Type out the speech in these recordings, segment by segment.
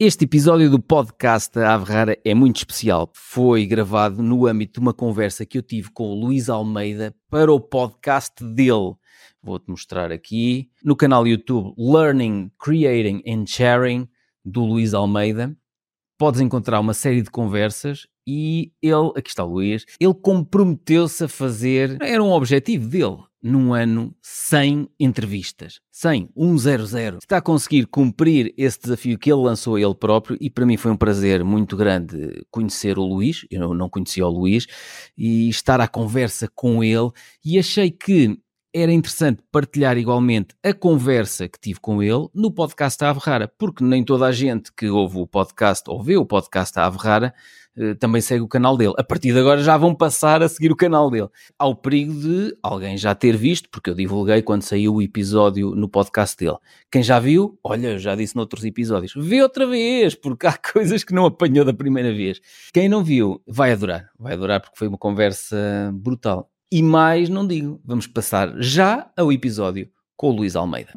Este episódio do podcast Ave Rara é muito especial. Foi gravado no âmbito de uma conversa que eu tive com o Luís Almeida para o podcast dele. Vou-te mostrar aqui no canal YouTube Learning, Creating and Sharing do Luís Almeida. Podes encontrar uma série de conversas e ele, aqui está o Luís, ele comprometeu-se a fazer, era um objetivo dele, num ano sem entrevistas. 100, 100. Está a conseguir cumprir esse desafio que ele lançou a ele próprio e para mim foi um prazer muito grande conhecer o Luís, eu não conhecia o Luís, e estar à conversa com ele e achei que era interessante partilhar igualmente a conversa que tive com ele no podcast da Ave Rara, porque nem toda a gente que ouve o podcast ou vê o podcast da Ave Rara eh, também segue o canal dele. A partir de agora já vão passar a seguir o canal dele. Há o perigo de alguém já ter visto, porque eu divulguei quando saiu o episódio no podcast dele. Quem já viu, olha, já disse noutros episódios, vê outra vez, porque há coisas que não apanhou da primeira vez. Quem não viu, vai adorar. Vai adorar porque foi uma conversa brutal. E mais não digo, vamos passar já ao episódio com o Luís Almeida.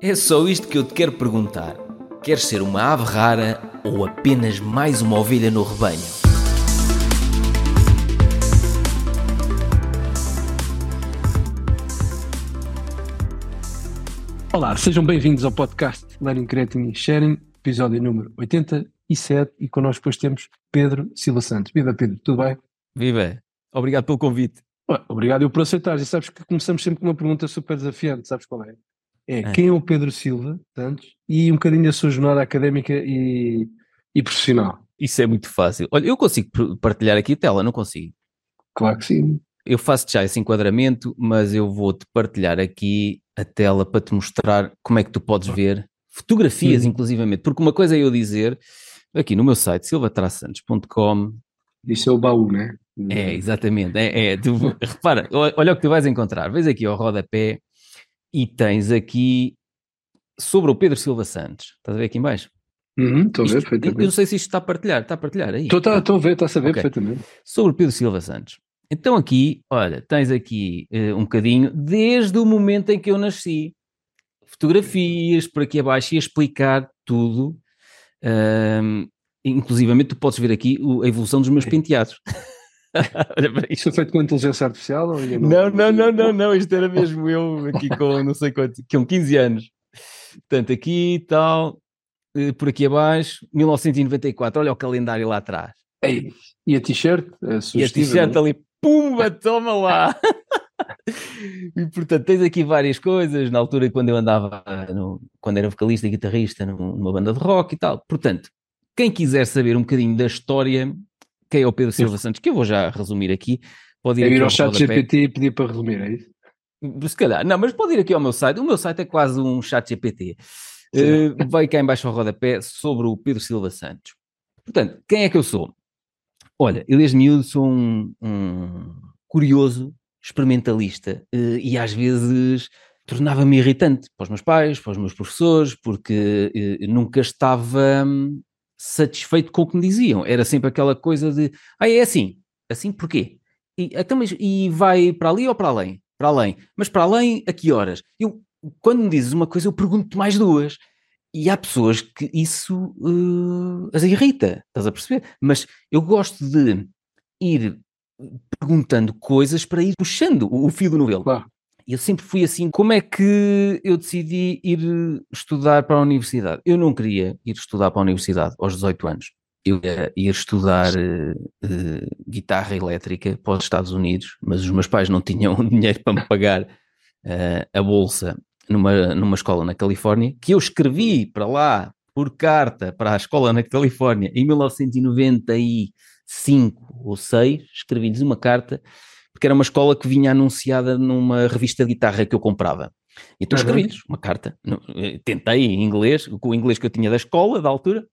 É só isto que eu te quero perguntar. Queres ser uma ave rara ou apenas mais uma ovelha no rebanho? Olá, sejam bem-vindos ao podcast Learning, Creating e Sharing, episódio número 87 e connosco depois temos Pedro Silva Santos. Viva Pedro, tudo bem? Viva! Obrigado pelo convite. Obrigado eu por aceitar. E sabes que começamos sempre com uma pergunta super desafiante, sabes qual é? É ah. quem é o Pedro Silva Santos e um bocadinho da sua jornada académica e, e profissional. Isso é muito fácil. Olha, eu consigo partilhar aqui a tela, não consigo? Claro que sim. Eu faço já esse enquadramento, mas eu vou-te partilhar aqui a tela para te mostrar como é que tu podes ver fotografias, hum. inclusivamente. Porque uma coisa é eu dizer, aqui no meu site, silvatrasantos.com. Isso é o baú, né? É, exatamente. É, é, tu, repara, olha o que tu vais encontrar. Vês aqui ao rodapé e tens aqui sobre o Pedro Silva Santos. Estás a ver aqui em baixo? Uhum, estou a ver perfeitamente. Eu não sei se isto está a partilhar. Está a partilhar aí? Estou, tá, a ver, estás a ver okay. perfeitamente. Sobre o Pedro Silva Santos. Então aqui, olha, tens aqui uh, um bocadinho desde o momento em que eu nasci. Fotografias por aqui abaixo e explicar tudo. Um, inclusivamente tu podes ver aqui a evolução dos meus penteados. Olha para isto. Foi feito com inteligência artificial? Ou não, não, não, não, não, isto era mesmo eu aqui com não sei quanto, com 15 anos. Portanto, aqui e tal, por aqui abaixo, 1994, olha o calendário lá atrás. Ei, e a t-shirt? E a t-shirt ali, pumba, toma lá! e portanto, tens aqui várias coisas, na altura quando eu andava, no, quando era vocalista e guitarrista numa banda de rock e tal. Portanto, quem quiser saber um bocadinho da história quem é o Pedro Silva Santos, que eu vou já resumir aqui. Pode ir, é ir ao chat GPT e pedir para resumir, é isso? Se calhar, não, mas pode ir aqui ao meu site. O meu site é quase um chat GPT. Uh, vai cá embaixo ao rodapé sobre o Pedro Silva Santos. Portanto, quem é que eu sou? Olha, eu desde miúdo sou um, um curioso, experimentalista uh, e às vezes tornava-me irritante para os meus pais, para os meus professores, porque uh, nunca estava hum, satisfeito com o que me diziam. Era sempre aquela coisa de, ah, é assim. Assim porquê? E, então, mas, e vai para ali ou para além? Para além. Mas para além, a que horas? Eu, quando me dizes uma coisa, eu pergunto mais duas. E há pessoas que isso uh, as irrita, estás a perceber? Mas eu gosto de ir perguntando coisas para ir puxando o fio do novelo. Claro eu sempre fui assim. Como é que eu decidi ir estudar para a universidade? Eu não queria ir estudar para a universidade aos 18 anos. Eu ia ir estudar uh, uh, guitarra elétrica para os Estados Unidos, mas os meus pais não tinham dinheiro para me pagar a bolsa numa, numa escola na Califórnia, que eu escrevi para lá por carta para a escola na Califórnia em 1995 ou 6, escrevi-lhes uma carta porque era uma escola que vinha anunciada numa revista de guitarra que eu comprava. Então uhum. escrevi-lhes uma carta, eh, tentei em inglês, com o inglês que eu tinha da escola, da altura,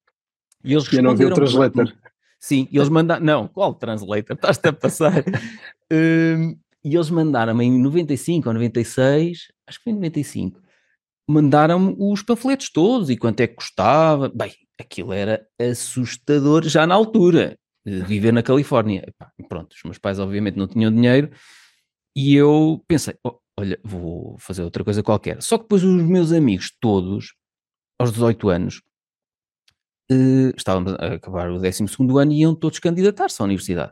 e eles responderam... não viu o translator. Sim, e eles mandaram... Não, qual translator? Estás-te a passar. um, e eles mandaram-me em 95 ou 96, acho que foi em 95, mandaram-me os panfletos todos e quanto é que custava. Bem, aquilo era assustador já na altura viver na Califórnia. Pronto, os meus pais obviamente não tinham dinheiro e eu pensei, oh, olha, vou fazer outra coisa qualquer. Só que depois os meus amigos todos, aos 18 anos, uh, estávamos a acabar o 12 ano e iam todos candidatar-se à universidade.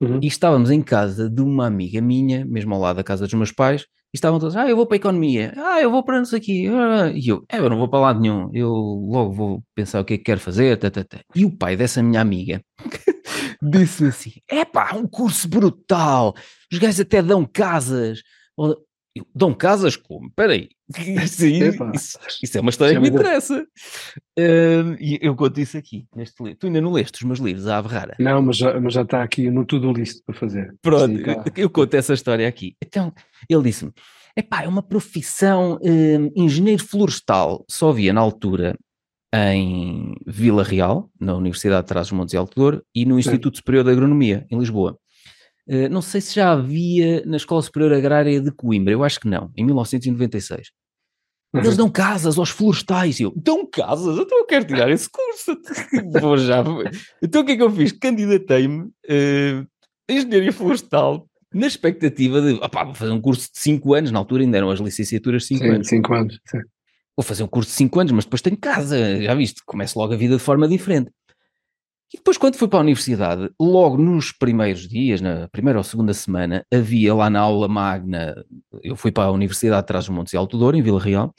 Uhum. E estávamos em casa de uma amiga minha, mesmo ao lado da casa dos meus pais, estavam todos, ah, eu vou para a economia, ah, eu vou para sei aqui, e eu, é, eu não vou para lado nenhum, eu logo vou pensar o que é que quero fazer, tata, tata. e o pai dessa minha amiga disse assim, é pá, um curso brutal, os gajos até dão casas, dão casas como? Espera aí, isso, isso, isso, é uma história que me interessa. Uh, e eu conto isso aqui, neste livro. Tu ainda não leste os meus livros, a Ave Rara? Não, mas já, mas já está aqui no tudo listo para fazer. Pronto, Sim, eu, eu conto essa história aqui. Então, ele disse-me, epá, é uma profissão, uh, engenheiro florestal, só havia na altura em Vila Real, na Universidade de Trás-os-Montes e Alto Douro, e no Instituto Sim. Superior de Agronomia, em Lisboa. Uh, não sei se já havia na Escola Superior Agrária de Coimbra, eu acho que não, em 1996. Uhum. Eles dão casas aos florestais. E eu, dão casas? Então eu quero tirar esse curso. Vou já. Então o que é que eu fiz? Candidatei-me uh, a engenharia florestal na expectativa de, opá, vou fazer um curso de 5 anos, na altura ainda eram as licenciaturas de 5 anos. 5 anos, sim. Vou fazer um curso de 5 anos, mas depois tenho casa, já viste, começo logo a vida de forma diferente. E depois, quando fui para a universidade, logo nos primeiros dias, na primeira ou segunda semana, havia lá na aula magna, eu fui para a Universidade de Trás-os-Montes e Alto Douro, em Vila Real,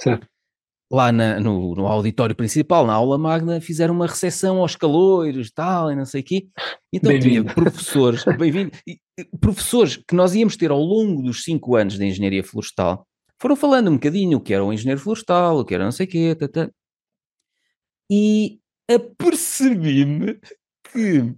lá na, no, no, auditório principal, na aula magna, fizeram uma recepção aos calores e tal, e não sei o quê. Então tinha professores, bem-vindo, professores que nós íamos ter ao longo dos cinco anos de Engenharia Florestal, foram falando um bocadinho o que era o engenheiro florestal, o que era não sei o quê, tata. e apercebi-me que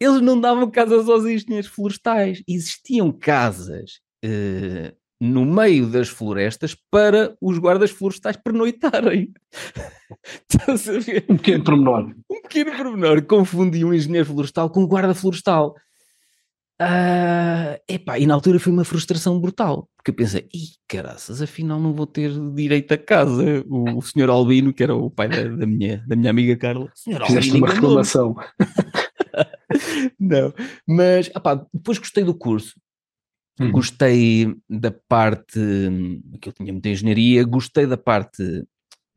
eles não davam casas aos engenheiros florestais. Existiam casas uh, no meio das florestas para os guardas florestais pernoitarem. um pequeno pormenor. Um pequeno pormenor. Confundi um engenheiro florestal com um guarda florestal. Uh, epá, e na altura foi uma frustração brutal, porque eu pensei, ih, caraças, afinal não vou ter direito a casa. O, o senhor Albino, que era o pai da, da minha, da minha amiga Carla, senhor Fizeste Albino, uma reclamação. não, mas depois gostei do curso, hum. gostei da parte que eu tinha muita engenharia, gostei da parte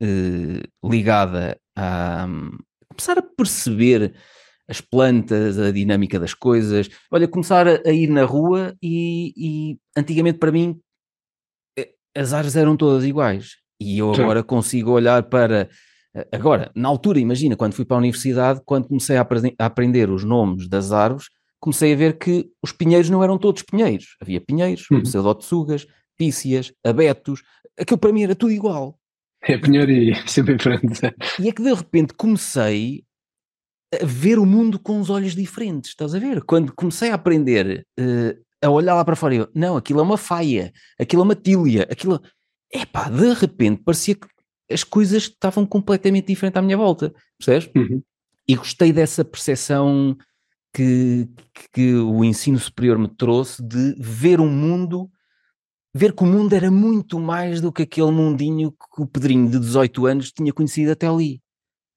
uh, ligada a um, começar a perceber as plantas, a dinâmica das coisas. Olha, começar a, a ir na rua e, e, antigamente para mim eh, as árvores eram todas iguais e eu agora Sim. consigo olhar para Agora, na altura, imagina, quando fui para a universidade, quando comecei a, a, aprender os nomes das árvores, comecei a ver que os pinheiros não eram todos pinheiros. Havia pinheiros, uhum. pseudotsugas, pícias, abetos, aquilo para mim era tudo igual. É pinheiro e sempre em frente. E é que de repente comecei ver o mundo com os olhos diferentes, estás a ver? Quando comecei a aprender uh, a olhar lá para fora, eu, não, aquilo é uma faia, aquilo é uma tília, aquilo... Epá, de repente parecia que as coisas estavam completamente diferentes à minha volta, percebes? Uhum. E gostei dessa percepção que, que o ensino superior me trouxe de ver o um mundo, ver que o mundo era muito mais do que aquele mundinho que o Pedrinho de 18 anos tinha conhecido até ali,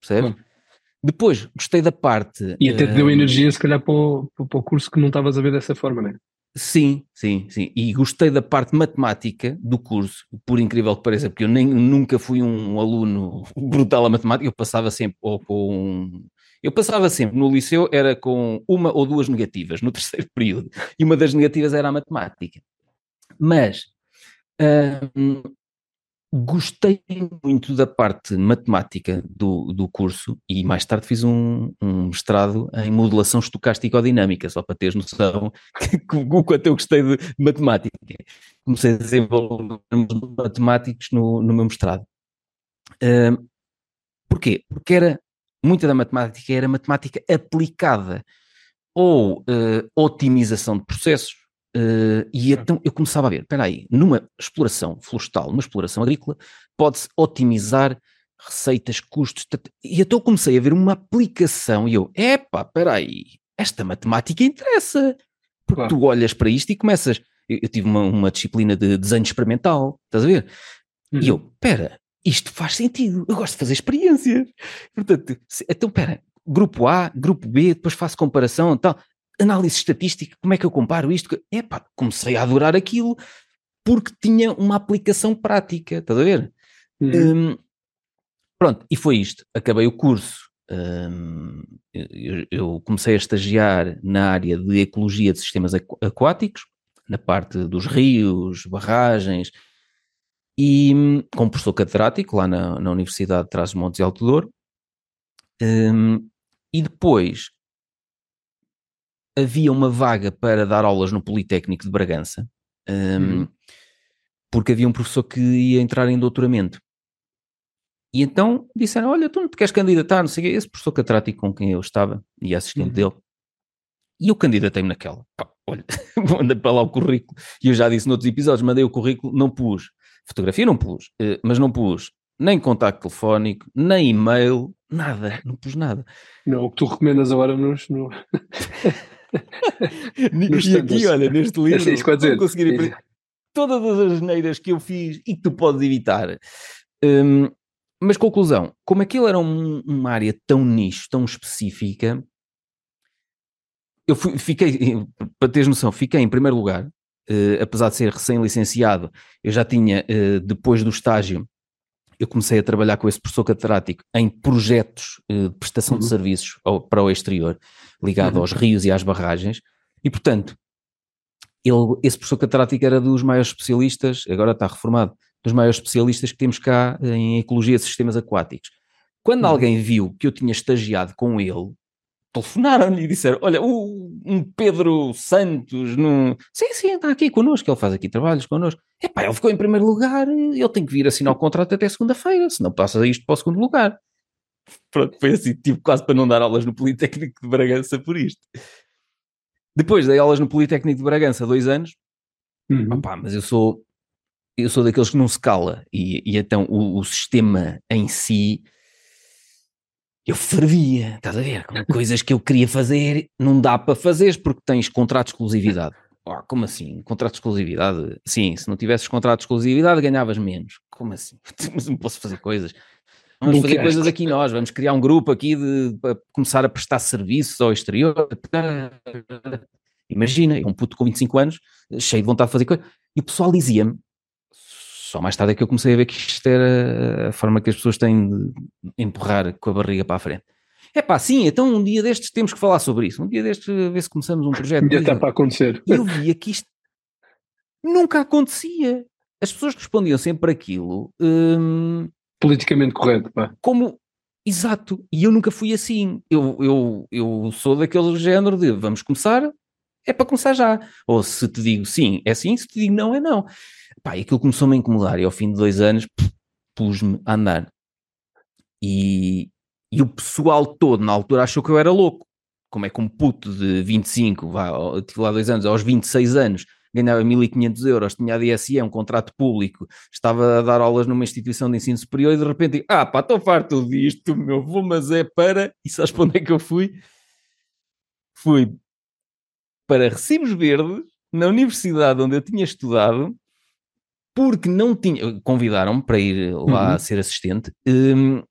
percebes? Uhum. Depois, gostei da parte... E até te deu uh, energia, se calhar, para o, para o curso que não estavas a ver dessa forma, não é? Sim, sim, sim. E gostei da parte matemática do curso, por incrível que pareça, porque eu nem, nunca fui um aluno brutal a matemática, eu passava sempre ou com. Eu passava sempre no liceu, era com uma ou duas negativas no terceiro período, e uma das negativas era a matemática. Mas hum, gostei muito da parte matemática do, do curso e mais tarde fiz um, um mestrado em modelação estocástico-dinâmica, só para teres noção o quanto eu gostei de matemática. Comecei a desenvolver matemáticos no, no meu mestrado. Uh, porquê? Porque era, muita da matemática era matemática aplicada ou uh, otimização de processos, Uh, e então eu começava a ver, espera aí, numa exploração florestal, numa exploração agrícola, pode-se otimizar receitas, custos, e então comecei a ver uma aplicação e eu, epá, espera aí, esta matemática interessa, porque claro. tu olhas para isto e começas, eu, eu tive uma, uma, disciplina de desenho experimental, estás a ver? Uhum. E eu, espera, isto faz sentido, eu gosto de fazer experiências, portanto, se, então espera, grupo A, grupo B, depois faço comparação e tal, análise estatística, como é que eu comparo isto? Epá, comecei a adorar aquilo porque tinha uma aplicação prática, estás a ver? Uhum. Um, pronto, e foi isto. Acabei o curso Um, eu, eu, comecei a estagiar na área de ecologia de sistemas aquáticos, na parte dos rios, barragens, e como professor catedrático lá na, na Universidade de Trás-os-Montes e Alto Douro. Um, e depois havia uma vaga para dar aulas no Politécnico de Bragança, um, uhum. porque havia um professor que ia entrar em doutoramento. E então disseram: Olha, tu não te queres candidatar? Não sei o quê. Esse professor catedrático com quem eu estava e assistente uhum. dele. E eu candidatei-me naquela. Pá, olha, mandei para lá o currículo. E eu já disse noutros episódios: mandei o currículo, não pus. Fotografia não pus, eh, mas não pus nem contacto telefónico, nem e-mail, nada, não pus nada. Não, o que tu recomendas agora nos. No... e aqui, olha, neste livro, é isso, dizer, conseguir todas as neiras que eu fiz e que tu podes evitar. Um, mas conclusão, como aquilo era um, uma área tão nicho, tão específica, eu fui, fiquei, para teres noção, fiquei em primeiro lugar, uh, apesar de ser recém-licenciado, eu já tinha, uh, depois do estágio, eu comecei a trabalhar com esse professor catedrático em projetos uh, de prestação uhum. de serviços ao, para o exterior, ligado uhum. aos rios e às barragens, e portanto, ele, esse professor catedrático era dos maiores especialistas, agora está reformado, dos maiores especialistas que temos cá em ecologia de sistemas aquáticos. Quando uhum. alguém viu que eu tinha estagiado com ele, telefonaram-lhe e disseram: Olha, o, um Pedro Santos, num... sim, sim, está aqui connosco, ele faz aqui trabalhos connosco. Epá, ele ficou em primeiro lugar, ele tem que vir assinar o contrato até segunda-feira, senão passa isto para o segundo lugar. Pronto, foi assim, tipo, quase para não dar aulas no Politécnico de Bragança por isto. Depois dei aulas no Politécnico de Bragança dois anos, uhum. Opa, mas eu sou eu sou daqueles que não se cala e, e então o, o, sistema em si eu fervia, estás a ver? Com coisas que eu queria fazer, não dá para fazer porque tens contrato de exclusividade. Oh, como assim? Contrato de exclusividade? Sim, se não tivesses contrato de exclusividade ganhavas menos. Como assim? Mas não posso fazer coisas. Vamos fazer queres. coisas aqui nós, vamos criar um grupo aqui de, para começar a prestar serviços ao exterior. Imagina, um puto com 25 anos, cheio de vontade de fazer coisas. E o pessoal dizia-me, só mais tarde é que eu comecei a ver que isto era a forma que as pessoas têm de empurrar com a barriga para a frente. É pá, sim, então um dia destes temos que falar sobre isso. Um dia destes, ver se começamos um projeto. Já está para acontecer. Eu via que isto nunca acontecia. As pessoas respondiam sempre aquilo. Hum, Politicamente correto, pá. Como, exato. E eu nunca fui assim. Eu, eu, eu sou daquele género de vamos começar, é para começar já. Ou se te digo sim, é sim, se te digo não, é não. Pá, e aquilo começou-me a incomodar e ao fim de dois anos pus-me a andar. E, e o pessoal todo na altura achou que eu era louco. Como é que um puto de 25, vá, tive lá dois anos, aos 26 anos, ganhava 1500 euros, tinha a DSE, um contrato público, estava a dar aulas numa instituição de ensino superior e de repente, ah pá, estou farto disto, meu, vou, mas é para... E sabes para onde é que eu fui? Fui para Recibos Verdes, na universidade onde eu tinha estudado, porque não tinha. Convidaram-me para ir lá uhum. ser assistente. Um,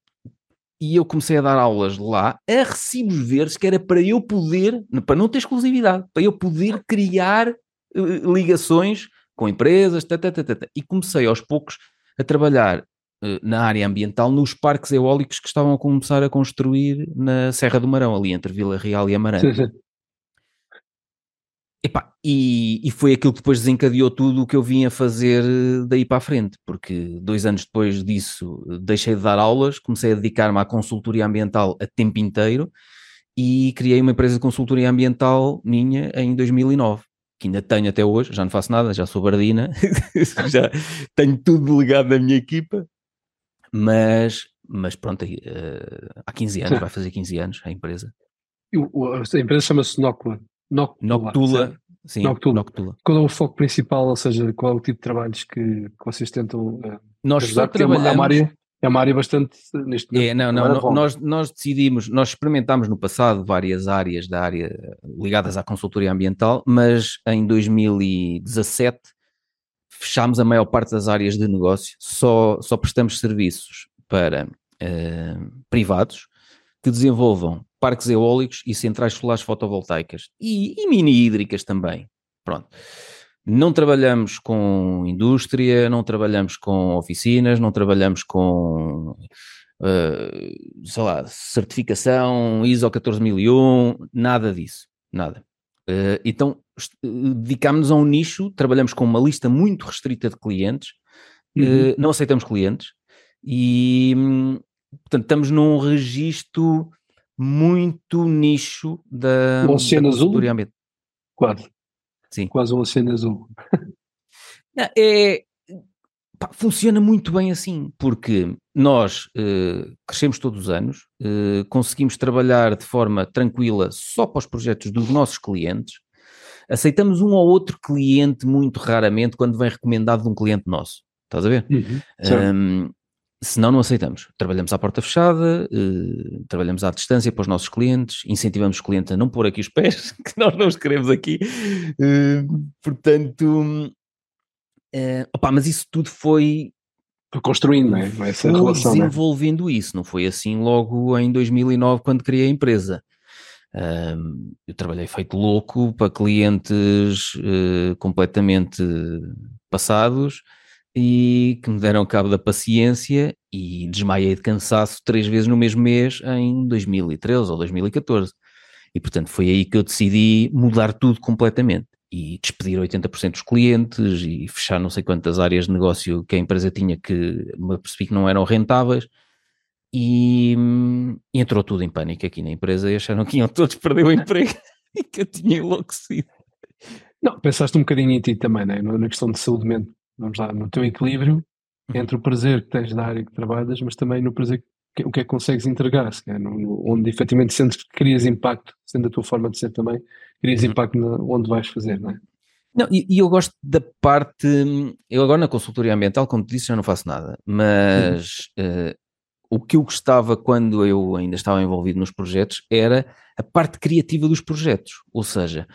e eu comecei a dar aulas lá a recibos verdes, que era para eu poder, para não ter exclusividade, para eu poder criar uh, ligações com empresas, tata, tata, tata. e comecei aos poucos a trabalhar uh, na área ambiental nos parques eólicos que estavam a começar a construir na Serra do Marão, ali entre Vila Real e Amarante. Epá, e, e, foi aquilo que depois desencadeou tudo o que eu vim a fazer eh, daí para a frente, porque dois anos depois disso eh, deixei de dar aulas, comecei a dedicar-me à consultoria ambiental a tempo inteiro e criei uma empresa de consultoria ambiental minha em 2009, que ainda tenho até hoje, já não faço nada, já sou bardina, já tenho tudo delegado na minha equipa, mas, mas pronto, uh, há 15 anos, vai fazer 15 anos a empresa. A empresa chama-se Noctua. Noctula. Noctula. Sim, Noctula. Noctula. Qual é o foco principal, ou seja, qual é o tipo de trabalhos que, que vocês tentam uh, Nós ajudar? só trabalhamos... É uma, área, é uma área bastante, neste momento, é, não, não, nós, nós decidimos, nós experimentámos no passado várias áreas da área ligadas à consultoria ambiental, mas em 2017 fechámos a maior parte das áreas de negócio, só, só prestamos serviços para uh, privados que desenvolvam parques eólicos e centrais solares fotovoltaicas e, e mini hídricas também. Pronto. Não trabalhamos com indústria, não trabalhamos com oficinas, não trabalhamos com uh, sei lá, certificação ISO 14001, nada disso, nada. Uh, então, dedicámos-nos a um nicho, trabalhamos com uma lista muito restrita de clientes, uhum. uh, não aceitamos clientes e, portanto, estamos num registro muito nicho da. Oceano azul? Quase. Sim. Quase um oceano azul. é, pá, funciona muito bem assim, porque nós uh, crescemos todos os anos, uh, conseguimos trabalhar de forma tranquila só para os projetos dos nossos clientes, aceitamos um ou outro cliente muito raramente quando vem recomendado de um cliente nosso. Estás a ver? Uhum, um, senão não aceitamos. Trabalhamos à porta fechada, uh, trabalhamos à distância para os nossos clientes, incentivamos os clientes a não pôr aqui os pés, que nós não os queremos aqui. Uh, portanto, uh, opa, mas isso tudo foi construindo, não é? Essa foi relação, desenvolvendo é? isso, não foi assim logo em 2009 quando criei a empresa. eu trabalhei feito louco para clientes completamente passados e que me deram cabo da paciência e desmaiei de cansaço três vezes no mesmo mês em 2013 ou 2014. E portanto foi aí que eu decidi mudar tudo completamente e despedir 80% dos clientes e fechar não sei quantas áreas de negócio que a empresa tinha que me percebi que não eram rentáveis e, e entrou tudo em pânico aqui na empresa e acharam que iam todos perder o emprego e que eu tinha enlouquecido. Não, pensaste um bocadinho em ti também, né? na questão de saúde mental, vamos lá, no teu equilíbrio uhum. entre o prazer que tens da área que trabalhas, mas também no prazer que, o que é que consegues entregar, se no, onde efetivamente sentes que crias impacto, sendo a tua forma de ser também, crias uhum. impacto na, onde vais fazer, não é? Não, e, e, eu gosto da parte. Eu agora na consultoria ambiental, como te disse, já não faço nada, mas uhum. uh, o que eu gostava quando eu ainda estava envolvido nos projetos era a parte criativa dos projetos. Ou seja,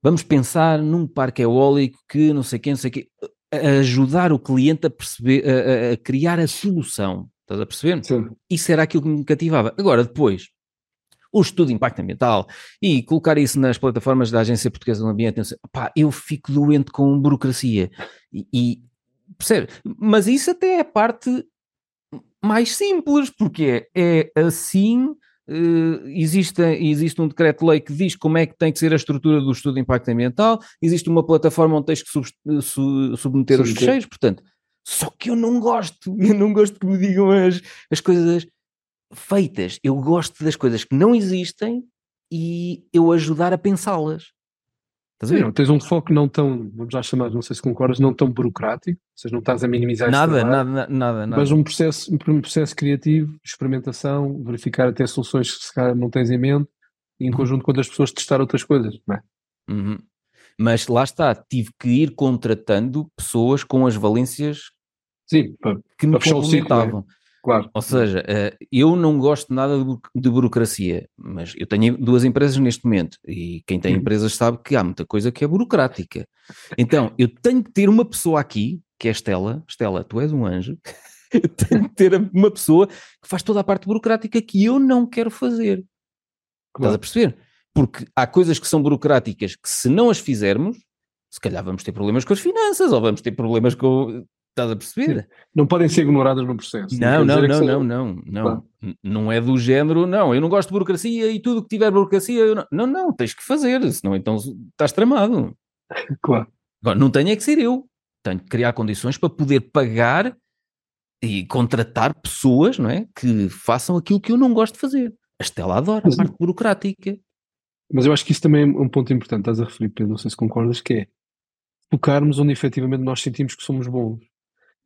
vamos pensar num parque eólico que não sei quem, não sei quem, ajudar o cliente a perceber, a, a criar a solução. Estás a perceber? Sim. Isso era aquilo que me cativava. Agora, depois, o estudo de impacto ambiental e colocar isso nas plataformas da Agência Portuguesa do Ambiente, pá, eu fico doente com burocracia. E, e percebe? Mas isso até é a parte mais simples, porque é, é assim Uh, existe, existe um decreto-lei que diz como é que tem que ser a estrutura do estudo de impacto ambiental, existe uma plataforma onde tens que sub, su, submeter os fecheiros, portanto, só que eu não gosto, eu não gosto que me digam as, as coisas feitas, eu gosto das coisas que não existem e eu ajudar a pensá-las. Estás? Não, tens um foco não tão, vamos já chamar, não sei se concordas, não tão burocrático, ou seja, não estás a minimizar nada, trabalho, nada, nada, nada, mas um processo, um processo criativo, experimentação, verificar até soluções que se calhar não tens em mente, e em uhum. conjunto com outras pessoas testar outras coisas, não é? Uhum. Mas lá está, tive que ir contratando pessoas com as valências Sim, para, que me é? complementavam. Claro. Ou seja, eh, eu não gosto nada de burocracia, mas eu tenho duas empresas neste momento e quem tem uhum. empresas sabe que há muita coisa que é burocrática. Então, eu tenho que ter uma pessoa aqui, que é a Estela. Estela, tu és um anjo. Eu tenho que ter uma pessoa que faz toda a parte burocrática que eu não quero fazer. Claro. Estás a perceber? Porque há coisas que são burocráticas que se não as fizermos, se calhar vamos ter problemas com as finanças ou vamos ter problemas com Estás a perceber? Não podem ser ignoradas no processo. Não, não, não, não, não, não, não. é do género, não, eu não gosto de burocracia e tudo que tiver burocracia, não. Não, não, tens que fazer, senão então estás tramado. Claro. Agora, não tenho é que ser eu. Tenho que criar condições para poder pagar e contratar pessoas, não é? Que façam aquilo que eu não gosto de fazer. A Estela adora a parte burocrática. Mas eu acho que isso também é um ponto importante, estás a referir, Pedro, não sei se concordas, que é tocarmos onde efetivamente nós sentimos que somos bons.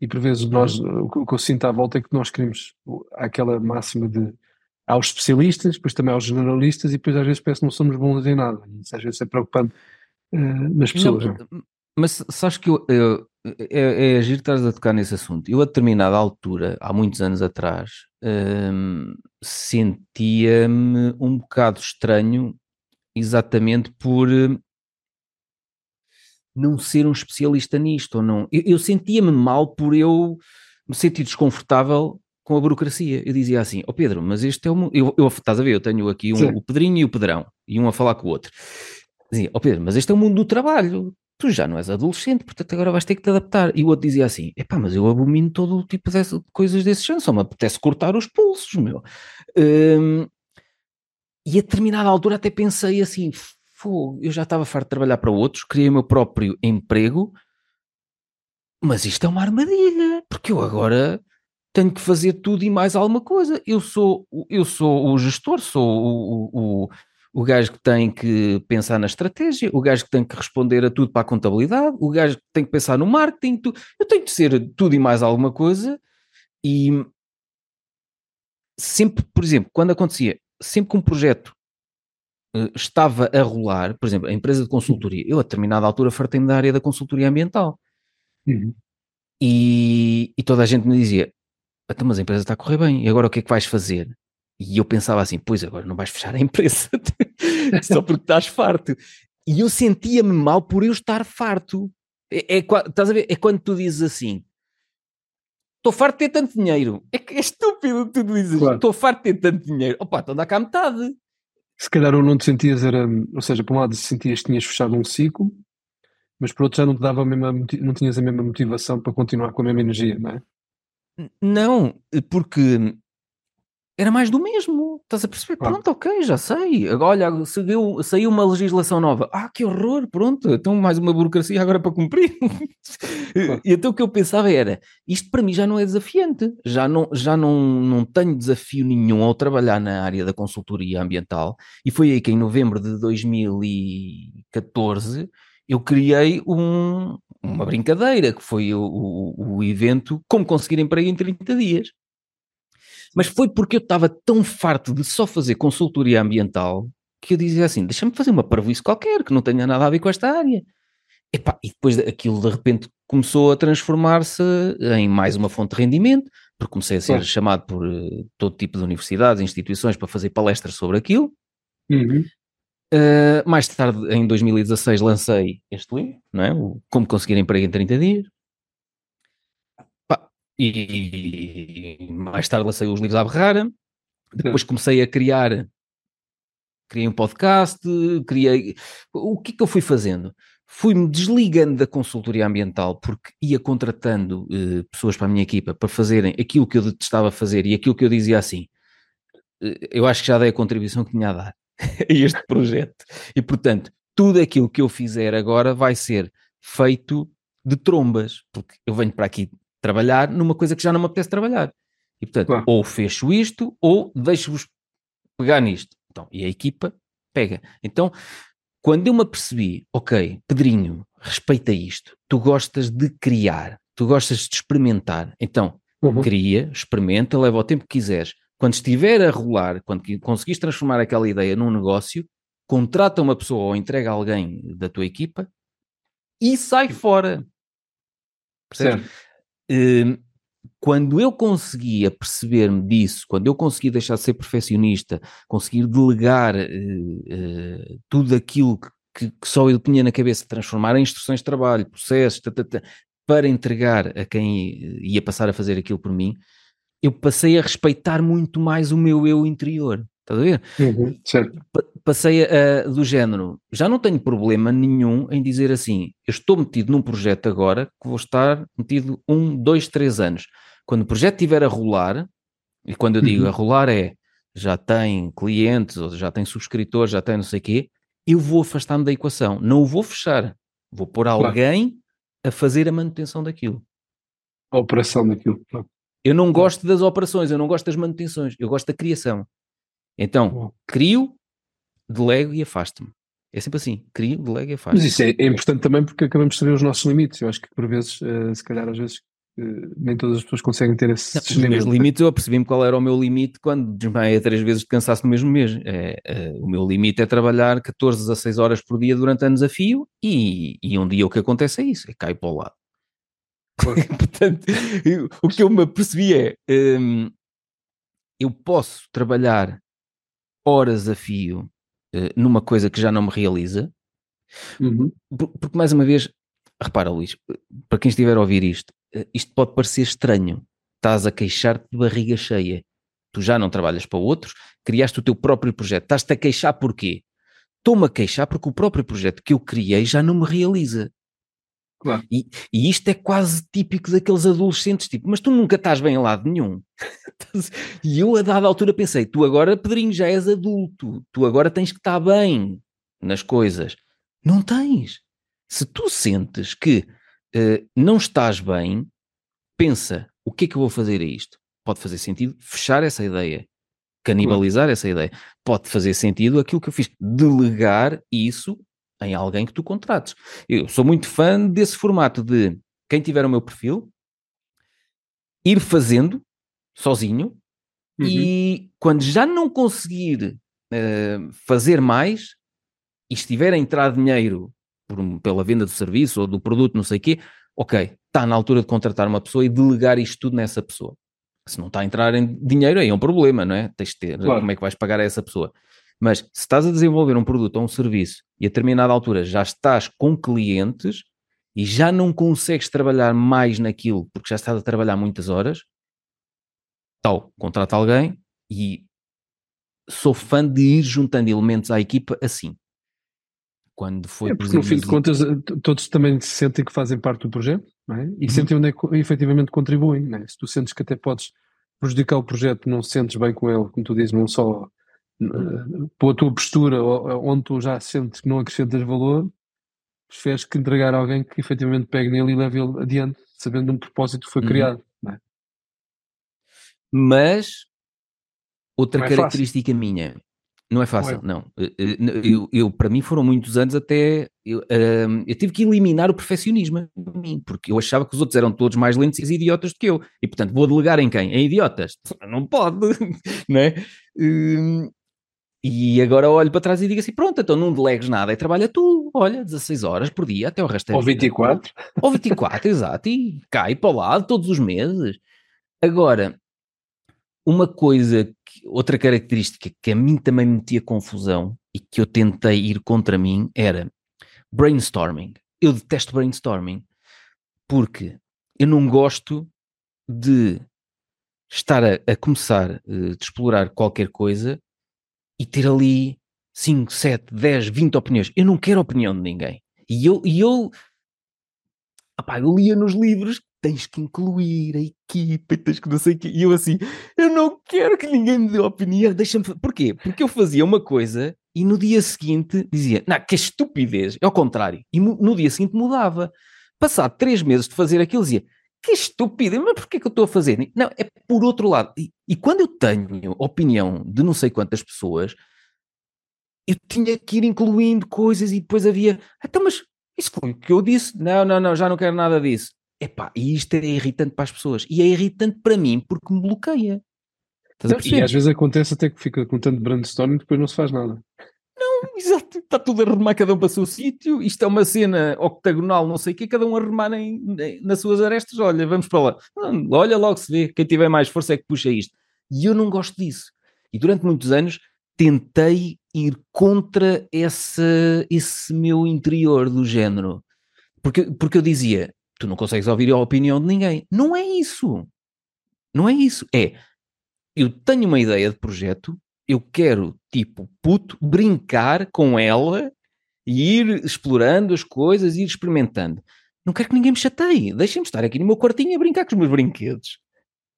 E por vezes nós, o que eu sinto à volta é que nós queremos aquela máxima de aos especialistas, depois também aos generalistas e depois às vezes parece que não somos bons em nada. Isso às vezes é preocupante uh, nas pessoas. Não, não. Mas sabes que eu, eu, é, é agir estar a tocar nesse assunto. Eu a determinada altura, há muitos anos atrás, hum, sentia-me um bocado estranho exatamente por não ser um especialista nisto ou não. Eu, eu sentia-me mal por eu me sentir desconfortável com a burocracia. Eu dizia assim, ó oh Pedro, mas este é o... Eu, eu, estás a ver, eu tenho aqui um, o Pedrinho e o Pedrão, e um a falar com o outro. Dizia, ó oh Pedro, mas este é o mundo do trabalho. tu já não és adolescente, portanto agora vais ter que te adaptar. E o outro dizia assim: epá, mas eu abomino todo o tipo de coisas desse género, só me apetece cortar os pulsos, meu. Um, e a determinada altura até pensei assim: eu já estava farto de trabalhar para outros, criei o meu próprio emprego, mas isto é uma armadilha, porque eu agora tenho que fazer tudo e mais alguma coisa. Eu sou, eu sou o gestor, sou o, o, o gajo que tem que pensar na estratégia, o gajo que tem que responder a tudo para a contabilidade, o gajo que tem que pensar no marketing, tu, eu tenho que ser tudo e mais alguma coisa e sempre, por exemplo, quando acontecia, sempre que um projeto estava a rolar, por exemplo, a empresa de consultoria, eu a determinada altura fartei-me da área da consultoria ambiental. Uhum. E, e toda a gente me dizia, então, mas a empresa está a correr bem, e agora o que é que vais fazer? E eu pensava assim, pois agora não vais fechar a empresa só porque estás farto. E eu sentia-me mal por eu estar farto. É, é, estás a ver? É quando tu dizes assim, estou farto de ter tanto dinheiro. É é estúpido tu dizes, estou claro. farto de ter tanto dinheiro. Opa, então dá cá metade. Se calhar ou não te sentias, era, ou seja, por um lado sentias que tinhas fechado um ciclo, mas por outro já não te dava a mesma, não tinhas a mesma motivação para continuar com a mesma energia, não é? Não, porque era mais do mesmo. Estás a perceber? Claro. Pronto, ok, já sei. Olha, saiu, saiu uma legislação nova. Ah, que horror, pronto. Então mais uma burocracia agora para cumprir. Claro. E então o que eu pensava era, isto para mim já não é desafiante. Já não, já não, não tenho desafio nenhum ao trabalhar na área da consultoria ambiental. E foi aí que em novembro de 2014 eu criei um, uma brincadeira, que foi o, o, o evento Como Conseguir Emprego em 30 Dias. Mas foi porque eu estava tão farto de só fazer consultoria ambiental que eu dizia assim: deixa-me fazer uma parvoíce qualquer que não tenha nada a ver com esta área. Epá, e depois aquilo de repente começou a transformar-se em mais uma fonte de rendimento, porque comecei a ser chamado por uh, todo tipo de universidades, instituições para fazer palestras sobre aquilo. Uhum. Uh, mais tarde, em 2016, lancei este livro, não é? O Como Conseguir Emprego em 30 Dias. E mais tarde lancei os livros à Berrara. Depois comecei a criar, criei um podcast, criei... O que é que eu fui fazendo? Fui-me desligando da consultoria ambiental porque ia contratando uh, pessoas para a minha equipa para fazerem aquilo que eu detestava fazer e aquilo que eu dizia assim. Uh, eu acho que já dei a contribuição que tinha a dar a este projeto. E, portanto, tudo aquilo que eu fizer agora vai ser feito de trombas, porque eu venho para aqui trabalhar numa coisa que já não me apetece trabalhar. E, portanto, claro. ou fecho isto, ou deixo-vos pegar nisto. Então, e a equipa pega. Então, quando eu me apercebi, ok, Pedrinho, respeita isto, tu gostas de criar, tu gostas de experimentar, então, uhum. cria, experimenta, leva o tempo que quiseres, quando estiver a rolar, quando conseguires transformar aquela ideia num negócio, contrata uma pessoa ou entrega alguém da tua equipa e sai fora. Percebes? Uh, quando eu conseguia perceber-me disso, quando eu consegui deixar de ser perfeccionista, conseguir delegar uh, uh, tudo aquilo que, que, só eu tinha na cabeça, transformar em instruções de trabalho, processos, tata, para entregar a quem ia passar a fazer aquilo por mim, eu passei a respeitar muito mais o meu eu interior. Estás a ver? Uhum, certo. Passei a, do género, já não tenho problema nenhum em dizer assim, eu estou metido num projeto agora que vou estar metido um, dois, três anos. Quando o projeto estiver a rolar, e quando eu digo uhum. a rolar é, já tem clientes, ou já tem subscritores, já tem não sei o quê, eu vou afastar-me da equação. Não o vou fechar. Vou pôr alguém claro. a fazer a manutenção daquilo. A operação daquilo. Claro. Eu não gosto das operações, eu não gosto das manutenções, eu gosto da criação. Então, crio, delego e afasto-me. É sempre assim, crio, delego e afasto. Mas isso é, é, importante também porque acabamos de saber os nossos limites. Eu acho que por vezes, uh, se calhar às vezes, uh, nem todas as pessoas conseguem ter esses não, limites. Os limites, eu percebi-me qual era o meu limite quando desmaiei três vezes de cansaço no mesmo mês. É, uh, o meu limite é trabalhar 14 a 16 horas por dia durante anos a fio e, e um dia o que acontece é isso, é para o lado. Portanto, o que eu me apercebi é um, eu posso trabalhar horas a fio uh, numa coisa que já não me realiza, uhum. porque mais uma vez, repara, Luís, para quem estiver a ouvir isto, uh, isto pode parecer estranho. Estás a queixar-te de barriga cheia. Tu já não trabalhas para outros, criaste o teu próprio projeto. Estás-te a queixar porquê? Estou-me a queixar porque o próprio projeto que eu criei já não me realiza. Claro. E, e isto é quase típico daqueles adolescentes, tipo, mas tu nunca estás bem em lado nenhum. e eu, a dada altura, pensei: tu agora, Pedrinho, já és adulto, tu agora tens que estar bem nas coisas. Não tens. Se tu sentes que uh, não estás bem, pensa: o que é que eu vou fazer a isto? Pode fazer sentido fechar essa ideia, canibalizar essa ideia. Pode fazer sentido aquilo que eu fiz, delegar isso em alguém que tu contrates. Eu sou muito fã desse formato de quem tiver o meu perfil, ir fazendo sozinho uhum. e quando já não conseguir uh, fazer mais e estiver a entrar dinheiro por, pela venda do serviço ou do produto, não sei o quê, ok, está na altura de contratar uma pessoa e delegar isto tudo nessa pessoa. Se não está a entrar em dinheiro, aí é um problema, não é? Tens de ter, claro. como é que vais pagar a essa pessoa? Mas se estás a desenvolver um produto ou um serviço e a determinada altura já estás com clientes e já não consegues trabalhar mais naquilo porque já estás a trabalhar muitas horas, tal, contrata alguém e sou fã de ir juntando elementos à equipa assim. Quando foi é porque no fim de contas eh, todos também se sentem que fazem parte do projeto é? e uhum. sentem onde é que efetivamente contribuem. É? Se tu sentes que até podes prejudicar o projeto, não sentes bem com ele, como tu dizes, não só pela tua postura, onde tu já sentes que não acrescentas valor, preferes que entregar a alguém que efetivamente pegue nele e leve ele adiante, sabendo um propósito que foi uhum. criado. É? Mas outra é característica fácil. minha, não é fácil, não. Eh, eh, eu, eu, para mim foram muitos anos até. Eu, uh, eu tive que eliminar o perfeccionismo em mim, porque eu achava que os outros eram todos mais lentos e idiotas do que eu. E portanto, vou delegar em quem? Em idiotas? Não pode, não é? Uh, e agora olho para trás e digo assim: pronto, então não delegues nada e trabalha tu, olha, 16 horas por dia até o resto da Ou 24. Ou 24, exato, e cai para o lado todos os meses. Agora, uma coisa, que, outra característica que a mim também me metia confusão e que eu tentei ir contra mim era brainstorming. Eu detesto brainstorming porque eu não gosto de estar a, a começar uh, de explorar qualquer coisa e ter ali 5, 7, 10, 20 opiniões. Eu não quero opinião de ninguém. E eu, e eu, opá, eu lia nos livros tens que incluir a equipa, tens que não sei o quê. E eu assim, eu não quero que ninguém me dê opinião, deixa-me... Porquê? Porque eu fazia uma coisa e no dia seguinte dizia, não, que estupidez, é ao contrário. E no dia seguinte mudava. Passado três meses de fazer aquilo, dizia, que estúpido, mas porquê que eu estou a fazer? Não, é por outro lado. E, e, quando eu tenho opinião de não sei quantas pessoas, eu tinha que ir incluindo coisas e depois havia, então, mas isso foi o que eu disse? Não, não, não, já não quero nada disso. Epá, e isto é irritante para as pessoas. E é irritante para mim porque me bloqueia. e às vezes acontece até que fica com tanto brainstorming e depois não se faz nada. Exato, está tudo a remar cada um para o seu sítio. Isto é uma cena octagonal, não sei o quê, cada um a remar em, em, nas suas arestas. Olha, vamos para lá. Olha, logo se vê. Quem tiver mais força é que puxa isto. E eu não gosto disso. E durante muitos anos tentei ir contra esse, esse meu interior do género. Porque, porque eu dizia: tu não consegues ouvir a opinião de ninguém. Não é isso. Não é isso. É eu tenho uma ideia de projeto, eu quero, tipo, puto, brincar com ela e ir explorando as coisas e ir experimentando. Não quero que ninguém me chateie. Deixem-me estar aqui no meu quartinho a brincar com os meus brinquedos.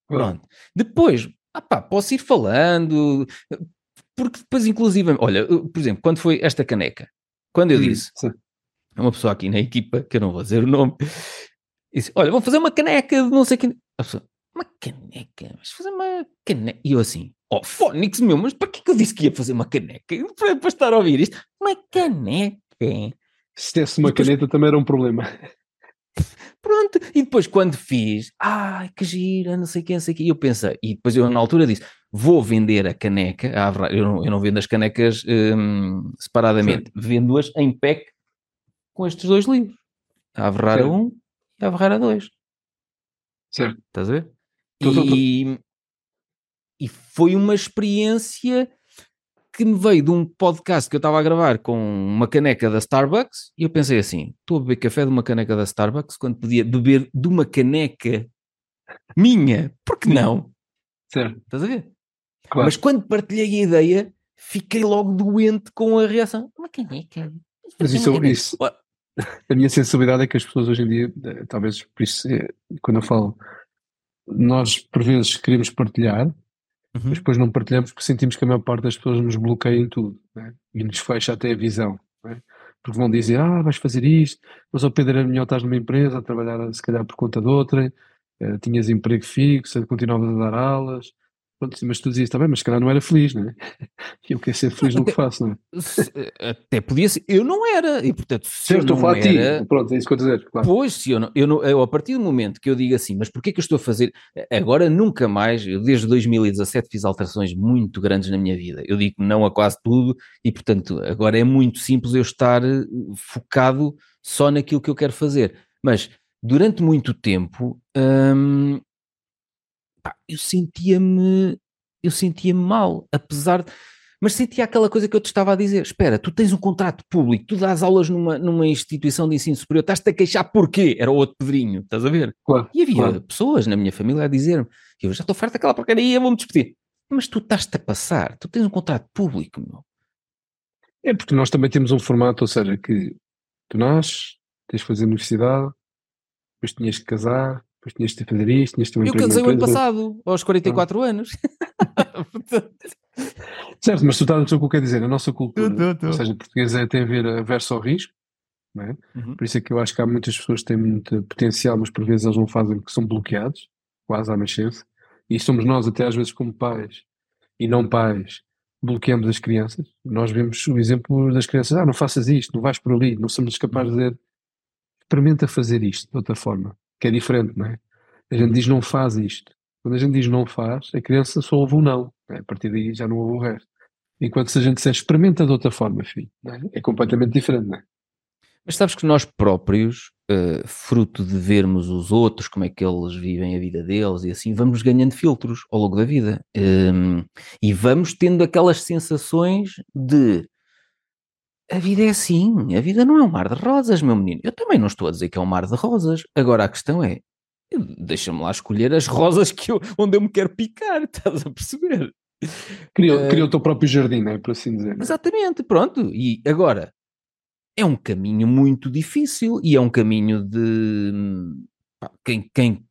Pronto. Depois, ah pá, posso ir falando, porque depois, inclusive, olha, por exemplo, quando foi esta caneca, quando eu hum, disse, sim. uma pessoa aqui na equipa, que eu não vou dizer o nome, disse: Olha, vou fazer uma caneca de não sei quem. A pessoa, uma caneca? Mas fazer uma caneca? E eu assim, oh, Fónix, meu, mas para que, que eu disse que ia fazer uma caneca? Para, para estar a ouvir isto? Uma caneca? Se tivesse uma depois... caneta também era um problema. Pronto, e depois quando fiz, ai que gira, não sei quem, não sei quem, eu pensei, e depois eu na altura disse, vou vender a caneca, eu, não, eu não vendo as canecas hum, separadamente, vendo-as em pack com estes dois livros, a Averrara 1 e a Averrara 2. Certo. Estás a ver? E, e foi uma experiência que me veio de um podcast que eu estava a gravar com uma caneca da Starbucks e eu pensei assim: estou a beber café de uma caneca da Starbucks quando podia beber de uma caneca minha, por que não? Certo. Estás a ver? Claro. Mas quando partilhei a ideia, fiquei logo doente com a reação. Uma caneca. Mas isso, isso, a minha sensibilidade é que as pessoas hoje em dia, eh, talvez por isso, é, quando eu falo, nós por vezes queremos partilhar, uhum. mas depois não partilhamos porque sentimos que a maior parte das pessoas nos bloqueia em tudo né? e nos fecha até a visão. Né? Porque vão dizer, ah, vais fazer isto, mas ao Pedro era melhor estás numa empresa a trabalhar se calhar por conta de outra, uh, tinhas emprego fixo, continuavas a dar aulas, Pronto, mas tu dizias, também, mas se calhar não era feliz, não é? Eu quero ser feliz no que faço, não é? Até podia ser, eu não era, e portanto, se eu estou a era, ti, pronto, é isso que eu estou a dizer, claro. Pois, se eu não, eu não, eu, a partir do momento que eu digo assim, mas porquê que eu estou a fazer, agora nunca mais, eu desde 2017 fiz alterações muito grandes na minha vida, eu digo não a quase tudo, e portanto, agora é muito simples eu estar eh, focado só naquilo que eu quero fazer, mas durante muito tempo, hum, eu sentia-me, eu sentia-me mal, apesar de, mas sentia aquela coisa que eu te estava a dizer, espera, tu tens um contrato público, tu dás aulas numa, numa instituição de ensino superior, estás-te a queixar porquê? Era o outro Pedrinho, estás a ver? Claro, e havia claro. pessoas na minha família a dizer-me, eu já estou farto daquela porcaria, vou-me despedir. Mas tu estás-te a passar, tu tens um contrato público, meu. É porque nós também temos um formato, ou seja, que tu nasces, tens de fazer universidade, depois tinhas que casar, depois tinhas de fazer isto, tinhas de ter um Eu casei o ano passado, aos 44 ah. anos. certo, mas tu estás a dizer o que eu quero dizer, a nossa cultura, tô, tô, tô. ou seja, portuguesa tem a ver a verso ao risco, é? Uhum. por isso é que eu acho que há muitas pessoas que têm muito potencial, mas por vezes eles não fazem porque são bloqueados, quase à nascença, e somos nós até às vezes como pais e não pais, bloqueamos as crianças, nós vemos o exemplo das crianças, ah, não faças isto, não vais por ali, não somos capazes de dizer, experimenta fazer isto de outra forma, que é diferente, não é? A gente diz não faz isto. Quando a gente diz não faz, a criança só ouve um não. É? A partir daí já não ouve o resto. Enquanto se a gente disser experimenta de outra forma, filho, é? é? completamente diferente, não é? Mas sabes que nós próprios, uh, fruto de vermos os outros, como é que eles vivem a vida deles e assim, vamos ganhando filtros ao longo da vida. Um, e vamos tendo aquelas sensações de a vida é assim, a vida não é um mar de rosas, meu menino. Eu também não estou a dizer que é um mar de rosas. Agora a questão é, deixa-me lá escolher as rosas que eu, onde eu me quero picar, estás a perceber? Cria, uh, cria o teu próprio jardim, é? Por assim dizer. É? Exatamente, pronto. E agora, é um caminho muito difícil e é um caminho de. Pá, quem. quem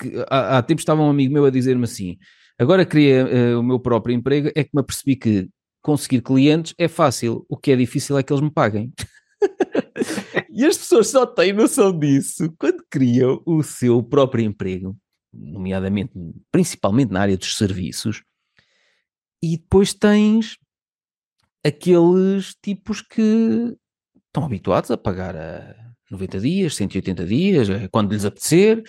que, há, há tempos estava um amigo meu a dizer-me assim: agora queria uh, o meu próprio emprego, é que me apercebi que conseguir clientes é fácil, o que é difícil é que eles me paguem. e as pessoas só têm noção disso quando criam o seu próprio emprego, nomeadamente, principalmente na área dos serviços, e depois tens aqueles tipos que estão habituados a pagar a 90 dias, 180 dias, quando lhes apetecer,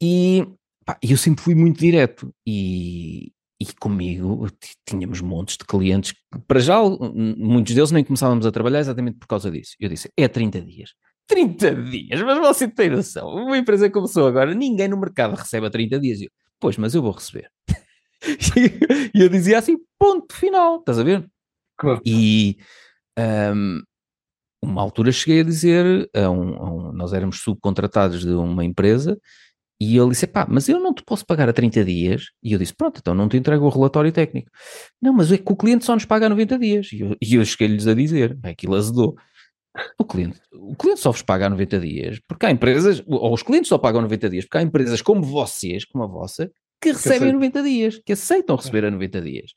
e pá, eu sempre fui muito direto. E, e comigo tínhamos montes de clientes que, para já, muitos deles nem começávamos a trabalhar exatamente por causa disso. Eu disse, é 30 dias. 30 dias? Mas você tem noção. Uma empresa começou agora, ninguém no mercado recebe a 30 dias. Eu, pois, mas eu vou receber. e eu dizia assim, ponto final, estás a ver? Claro. E um, uma altura cheguei a dizer, a um, a um, nós éramos subcontratados de uma empresa e ele disse: pá, mas eu não te posso pagar a 30 dias. E eu disse: pronto, então não te entrego o relatório técnico. Não, mas é que o cliente só nos paga a 90 dias. E eu, e eu cheguei-lhes a dizer: aquilo azedou. O cliente, o cliente só vos paga a 90 dias, porque há empresas, ou os clientes só pagam 90 dias, porque há empresas como vocês, como a vossa, que recebem a 90 dias, que aceitam receber a 90 dias.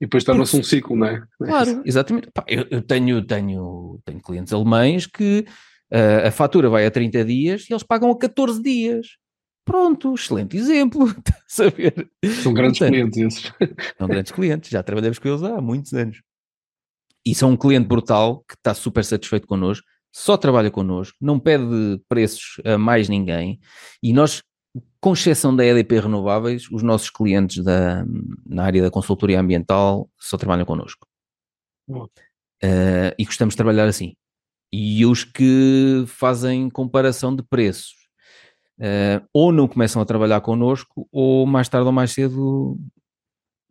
E depois torna-se um ciclo, não é? Claro, exatamente. Pá, eu, eu, tenho, tenho, tenho clientes alemães que uh, a fatura vai a 30 dias e eles pagam a 14 dias. Pronto, excelente exemplo. Saber. São grandes Portanto, clientes esses. São grandes clientes, já trabalhamos com eles há muitos anos. E são um cliente brutal que está super satisfeito connosco, só trabalha connosco, não pede preços a mais ninguém. E nós, com exceção da EDP Renováveis, os nossos clientes da, na área da consultoria ambiental só trabalham connosco. Uh, e gostamos de trabalhar assim. E os que fazem comparação de preços uh, ou não começam a trabalhar connosco, ou mais tarde ou mais cedo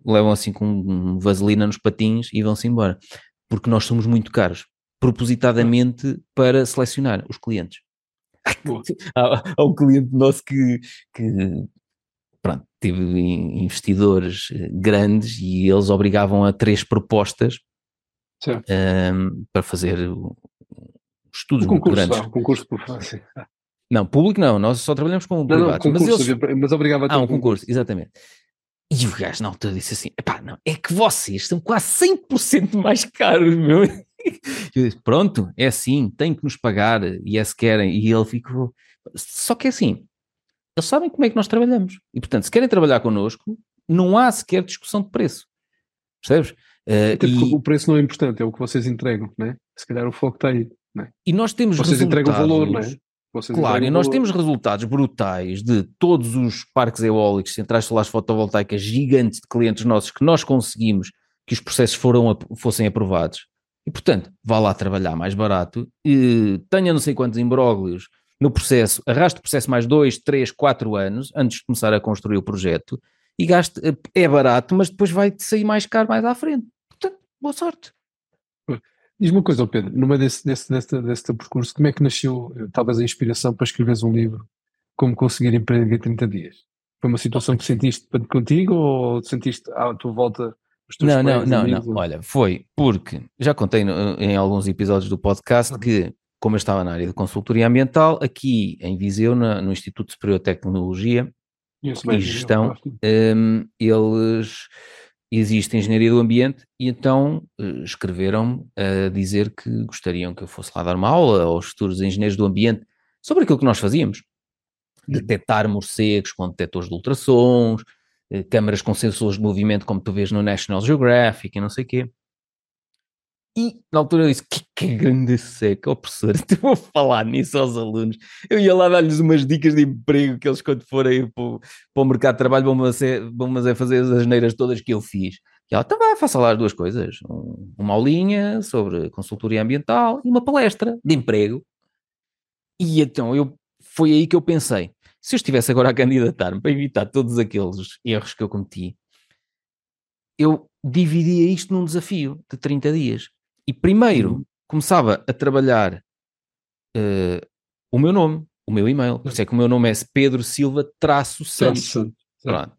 levam assim com vaselina nos patins e vão-se embora. Porque nós somos muito caros, propositadamente para selecionar os clientes. há, há, um cliente nosso que, que pronto, teve investidores eh, grandes e eles obrigavam a três propostas um, ehm, para fazer estudos o muito concurso, grandes. ah, concurso por. Não, público não, nós só trabalhamos com Não, não, privados. mas concurso, eles... havia- mas obrigava a ter Ah, um concurso, exatamente. E o gajo na altura disse assim: epá, não, é que vocês são quase 100% mais caros, meu. Eu disse: pronto, é assim, tem que nos pagar, e é se querem. E ele ficou. Só que é assim, eles sabem como é que nós trabalhamos. E portanto, se querem trabalhar connosco, não há sequer discussão de preço. Percebes? Porque e, o preço não é importante, é o que vocês entregam, né? Se calhar o foco está aí. e nós temos Vocês entregam o valor, não resultados- é? Vocês Claro, e nós temos resultados brutais de todos os parques eólicos, centrais solares fotovoltaicas gigantes de clientes nossos que nós conseguimos que os processos foram, fossem aprovados. E, portanto, vá lá trabalhar mais barato, e tenha não sei quantos imbróglios no processo, arraste o processo mais dois, três, quatro anos antes de começar a construir o projeto e gaste, é barato, mas depois vai sair mais caro mais à frente. Portanto, boa sorte. Diz-me uma coisa, Pedro, meio desse, desse, desse, desse percurso, como é que nasceu talvez a inspiração para escreveres um livro Como Conseguir Emprego em 30 Dias? Foi uma situação que sentiste contigo ou sentiste à tua volta os teus Não, não, não, amigos, não. Olha, foi porque já contei no- em alguns episódios do podcast que, como eu estava na área de consultoria ambiental, aqui em Viseu, na- no Instituto Superior de Tecnologia e gestão, hum, eles existe engenharia do ambiente e então eh, escreveram-me a dizer que gostariam que eu fosse lá dar uma aula aos futuros engenheiros do ambiente sobre aquilo que nós fazíamos. Detectar morcegos com detectores de ultrassons, eh, câmaras com sensores de movimento como tu vês no National Geographic e não sei o quê. E na altura eu disse, que, que grande seca, ó professor, tu vou falar nisso aos alunos. Eu ia lá dar-lhes umas dicas de emprego que eles quando forem para o, para o mercado de trabalho ser- vão-me a fazer as asneiras todas que eu fiz. E ela, então vai, faça lá as duas coisas. Um- uma aulinha sobre consultoria ambiental e uma palestra de emprego. E então eu, foi aí que eu pensei, se eu estivesse agora a candidatar-me para evitar todos aqueles erros que eu cometi, eu dividia isto num desafio de 30 dias. E primeiro Uhum. começava a trabalhar eh, o meu nome, o meu e-mail. Por isso é que o meu nome é Pedro Silva traço Santos. Pronto.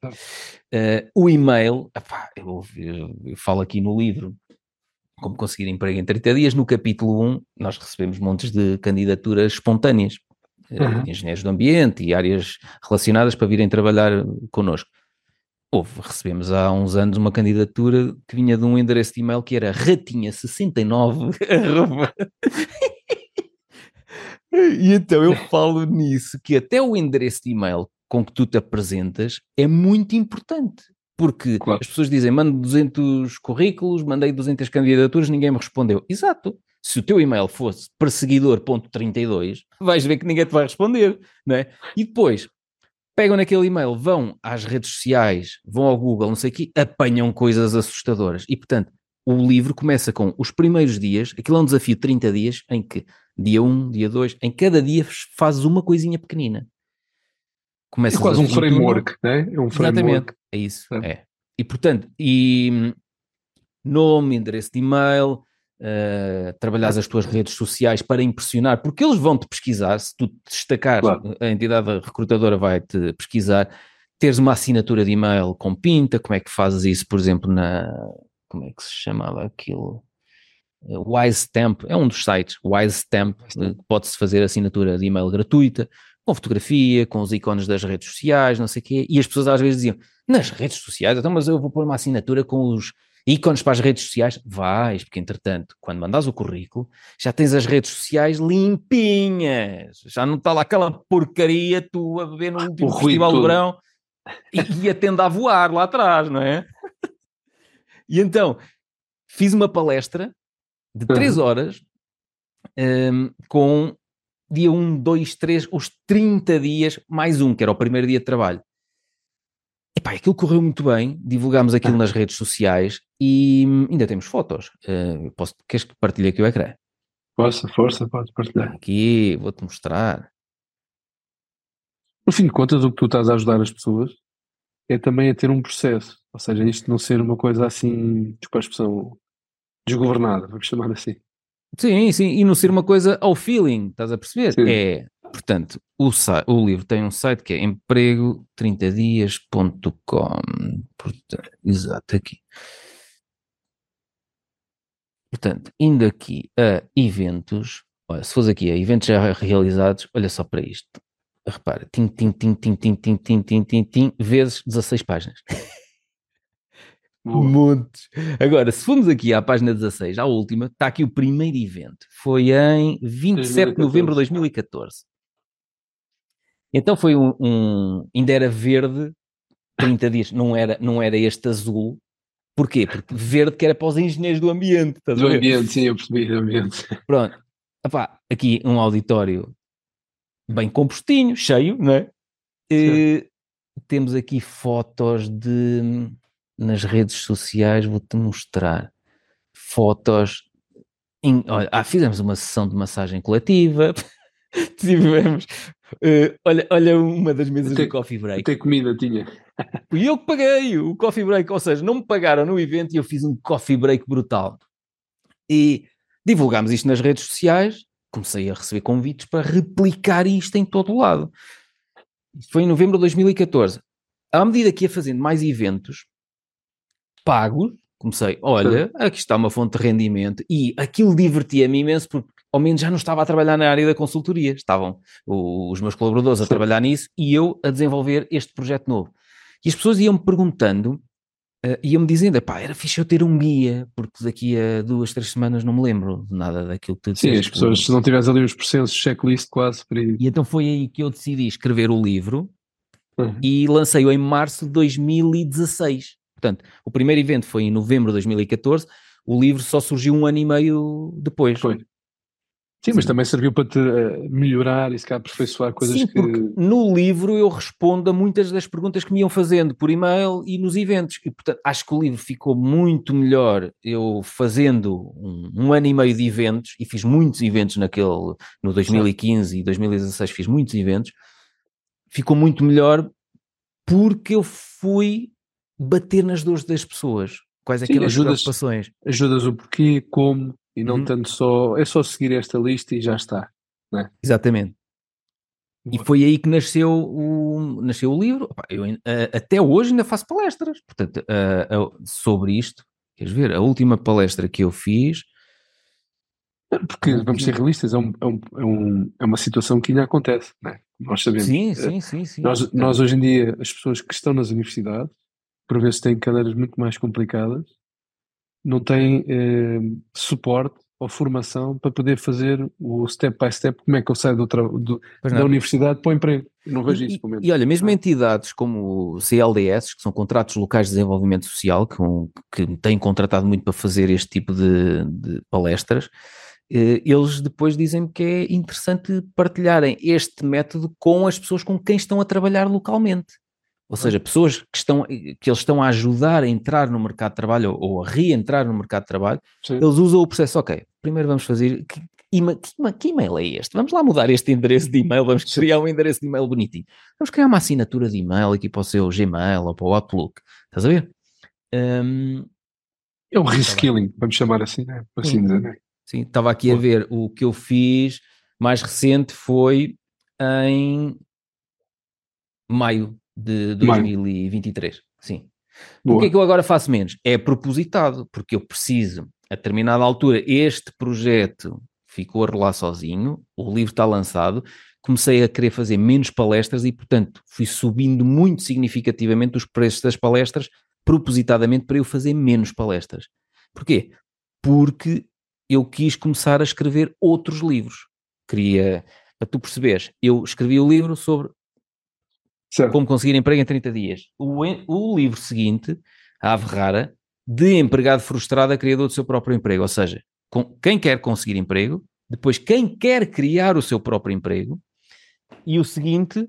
Eh, o e-mail, epá, eu, eu- eu falo aqui no livro como conseguir emprego em 30 dias. No capítulo 1, nós recebemos montes de candidaturas espontâneas, eh, Uhum. engenheiros do ambiente e áreas relacionadas para virem trabalhar connosco. Houve, recebemos há uns anos uma candidatura que vinha de um endereço de e-mail que era ratinha69. arroba. e então eu falo nisso, que até o endereço de e-mail com que tu te apresentas é muito importante. Porque Claro. as pessoas dizem, mando 200 currículos, mandei 200 candidaturas, ninguém me respondeu. Exato. Se o teu e-mail fosse perseguidor.32, vais ver que ninguém te vai responder, não é? E depois, pegam naquele e-mail, vão às redes sociais, vão ao Google, não sei o quê, apanham coisas assustadoras. E, portanto, o livro começa com os primeiros dias, aquilo é um desafio de 30 dias, em que dia 1, dia 2, em cada dia fazes uma coisinha pequenina. É Começas quase a um framework, né? É um Exatamente, framework. é isso, Certo. é. E portanto, e hum, nome, endereço de e-mail, uh, trabalhares as tuas redes sociais para impressionar, porque eles vão-te pesquisar, se tu te destacares, Claro. a entidade recrutadora vai-te pesquisar, teres uma assinatura de e-mail com pinta, como é que fazes isso, por exemplo, na, como é que se chamava aquilo? Uh, Wise Stamp, é um dos sites, Wise Stamp, Stamp. uh, pode-se fazer assinatura de e-mail gratuita, com fotografia, com os ícones das redes sociais, não sei o quê, e as pessoas às vezes diziam, nas redes sociais, então mas eu vou pôr uma assinatura com os ícones para as redes sociais, vais, porque entretanto, quando mandas o currículo, já tens as redes sociais limpinhas, já não está lá aquela porcaria tu a beber no último ruído festival do verão e, e a tenda a voar lá atrás, não é? E então, fiz uma palestra de três horas hum, com dia 1, 2, 3, os 30 dias, mais um, que era o primeiro dia de trabalho. Epá, aquilo correu muito bem, divulgámos aquilo nas redes sociais e hum, ainda temos fotos. Uh, posso, queres que partilhe aqui o ecrã? Força, força, pode partilhar. Aqui, vou-te mostrar. No fim de contas, o que tu estás a ajudar as pessoas é também a ter um processo. Ou seja, isto não ser uma coisa assim, desculpa a expressão, desgovernada, vamos chamar assim. Sim, sim, e não ser uma coisa ao feeling, estás a perceber? Sim. É, portanto, o, o livro tem um site que é emprego30dias.com. Portanto, exato, aqui. Portanto, indo aqui a eventos, Olha, se fosse aqui a eventos já realizados, olha só para isto. Repara, tim, tim, tim, tim, tim, tim, tim, tim, tim, tim, vezes 16 páginas. Montes. Agora, se formos aqui à página 16, à última, está aqui o primeiro evento. Foi em 27 de novembro de 2014. Então foi um, um, Ainda era verde, 30 dias. Não era, não era este azul. Porquê? Porque verde que era para os engenheiros do ambiente. do ambiente, sim, eu percebi, do ambiente. Pronto. Epá, aqui um auditório bem compostinho, cheio, não é? E, temos aqui fotos de nas redes sociais, vou-te mostrar fotos. Em, olha, ah, fizemos uma sessão de massagem coletiva, tivemos. Uh, olha, olha uma das mesas até, do coffee break. Até comida tinha. E eu que paguei o coffee break, ou seja, não me pagaram no evento e eu fiz um coffee break brutal. E divulgámos isto nas redes sociais, comecei a receber convites para replicar isto em todo o lado. Isto foi em novembro de 2014. À medida que ia fazendo mais eventos, pagos, comecei, olha, aqui está uma fonte de rendimento e aquilo divertia-me imenso porque ao menos já não estava a trabalhar na área da consultoria, estavam os meus colaboradores a trabalhar nisso e eu a desenvolver este projeto novo. E as pessoas iam-me perguntando, uh, iam-me dizendo, pá, era fixe eu ter um guia, porque daqui a duas, três semanas não me lembro de nada daquilo que tu Sim, as pessoas, se não tivesse ali os processos, checklist quase para ir. E então foi aí que eu decidi escrever o livro uhum. e lancei-o em março de 2016. Portanto, o primeiro evento foi em novembro de 2014, o livro só surgiu um ano e meio depois. Foi. Sim, mas também serviu para te uh, melhorar e se calhar aperfeiçoar coisas Sim, que. Porque no livro eu respondo a muitas das perguntas que me iam fazendo por e-mail e nos eventos. E portanto acho que o livro ficou muito melhor eu fazendo um, um ano e meio de eventos, e fiz muitos eventos naquele, no 2015 Sim. e 2016 fiz muitos eventos, ficou muito melhor porque eu fui bater nas dores das pessoas. Quais é aquelas ajudas, preocupações? Ajudas o porquê, como, e não uhum. tanto só. É só seguir esta lista e já está. É? Exatamente. E foi aí que nasceu o, nasceu o livro. Eu, até hoje ainda faço palestras portanto, sobre isto. Queres ver? A última palestra que eu fiz. Porque, vamos ser realistas, é, um, é, um, é, uma situação que ainda acontece, não é? Nós sabemos. Sim, sim, sim. sim. Nós, nós, hoje em dia, as pessoas que estão nas universidades, por vezes têm cadeiras muito mais complicadas, não têm eh, suporte ou formação para poder fazer o step by step, como é que eu saio do, do da universidade para o emprego. não vejo e, isso, pelo menos. E olha, mesmo entidades como o CLDS, que são contratos locais de desenvolvimento social, que, que têm contratado muito para fazer este tipo de, de palestras, eh, eles depois dizem que é interessante partilharem este método com as pessoas com quem estão a trabalhar localmente. Ou seja, pessoas que, estão, que eles estão a ajudar a entrar no mercado de trabalho ou, ou a reentrar no mercado de trabalho, Sim. eles usam o processo, ok, primeiro vamos fazer, que, que, e-mail é este? Vamos lá mudar este endereço de e-mail, vamos criar um endereço de e-mail bonitinho. Vamos criar uma assinatura de e-mail aqui para o seu Gmail ou para o Outlook. Estás a ver? Um, é um reskilling, vamos chamar assim, né? assim dizer, né? Sim, estava aqui a ver o que eu fiz mais recente foi em maio de 2023. Sim. Boa. Porquê que eu agora faço menos? É propositado, porque eu preciso, a determinada altura, este projeto ficou a rolar sozinho, o livro está lançado, comecei a querer fazer menos palestras e, portanto, fui subindo muito significativamente os preços das palestras, propositadamente para eu fazer menos palestras. Porquê? Porque eu quis começar a escrever outros livros. Queria, para tu perceberes, eu escrevi o livro sobre Certo. Como conseguir emprego em 30 dias. O, o livro seguinte, a Ave Rara, de empregado frustrado a criador do seu próprio emprego. Ou seja, com, quem quer conseguir emprego, depois quem quer criar o seu próprio emprego, e o seguinte,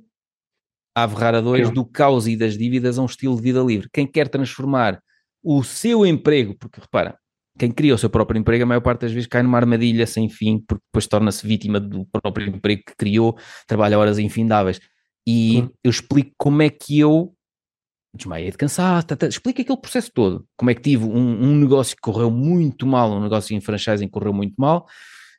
a Ave Rara 2, do caos e das dívidas a um estilo de vida livre. Quem quer transformar o seu emprego, porque repara, quem cria o seu próprio emprego, a maior parte das vezes cai numa armadilha sem fim, porque depois torna-se vítima do próprio emprego que criou, trabalha horas infindáveis. E eu explico como é que eu desmaiei de cansaço, tá, tá, explico aquele processo todo. Como é que tive um, um, negócio que correu muito mal, um negócio em franchising que correu muito mal,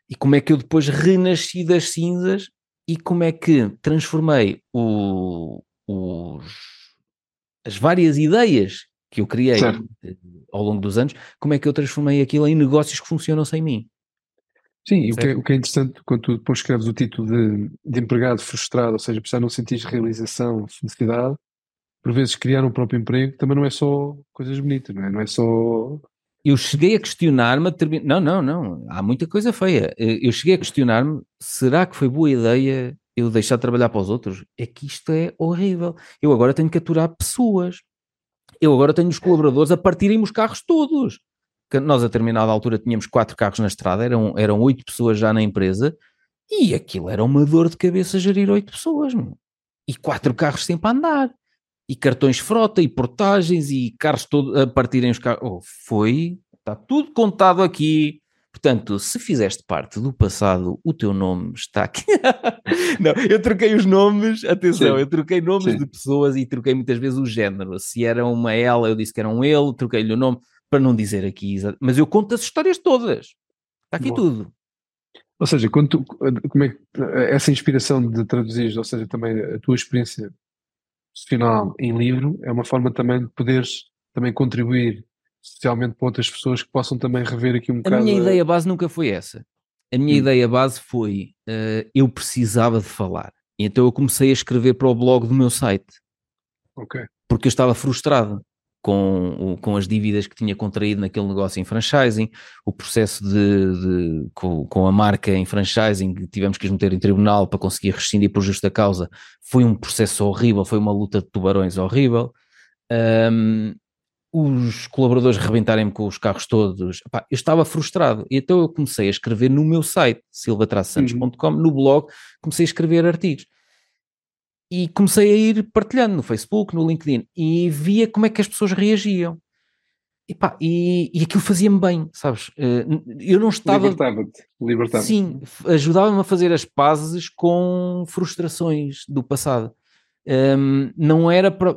e como é que eu depois renasci das cinzas e como é que transformei o, os, as várias ideias que eu criei certo. ao longo dos anos, como é que eu transformei aquilo em negócios que funcionam sem mim. Sim, o que, é, o que, é, interessante quando tu depois escreves o título de, de empregado frustrado, ou seja, precisar não sentir realização, felicidade, por vezes criar um próprio emprego também não é só coisas bonitas, não é? Não é só. Eu cheguei a questionar-me, não, não, não, há muita coisa feia. Eu cheguei a questionar-me, será que foi boa ideia eu deixar de trabalhar para os outros? É que isto é horrível. Eu agora tenho que aturar pessoas. Eu agora tenho os colaboradores a partirem os carros todos. Nós, a determinada altura, tínhamos quatro carros na estrada, eram, eram oito pessoas já na empresa, e aquilo era uma dor de cabeça gerir oito pessoas, meu. e quatro carros sempre a andar, e cartões frota, e portagens, e carros todos a partirem os carros. Oh, foi, está tudo contado aqui. Portanto, se fizeste parte do passado, o teu nome está aqui. não, eu troquei os nomes, atenção, Sim. eu troquei nomes Sim. de pessoas e troquei muitas vezes o género. Se era uma ela, eu disse que era um ele, troquei-lhe o nome para não dizer aqui, mas eu conto as histórias todas. Está aqui Bom. tudo. Ou seja, quando tu, como é que, essa inspiração de traduzir, ou seja, também a tua experiência profissional em livro, é uma forma também de poderes também contribuir especialmente para outras pessoas que possam também rever aqui um a bocado. A minha ideia base nunca foi essa. A minha hum. ideia base foi uh, eu precisava de falar. Então eu comecei a escrever para o blog do meu site. Ok. Porque eu estava frustrado com, com as dívidas que tinha contraído naquele negócio em franchising, o processo de, de com, com, a marca em franchising que tivemos que nos meter em tribunal para conseguir rescindir por justa causa, foi um processo horrível, foi uma luta de tubarões horrível. Um, os colaboradores rebentarem-me com os carros todos, Epá, eu estava frustrado, e então eu comecei a escrever no meu site, silvatraçantos.com, uhum. no blog, comecei a escrever artigos e comecei a ir partilhando no Facebook, no LinkedIn e via como é que as pessoas reagiam. E, pá, e, e aquilo fazia-me bem, sabes? Eh, eu não estava. Libertava-te. Libertava Sim, ajudava-me a fazer as pazes com frustrações do passado. Um, não era para.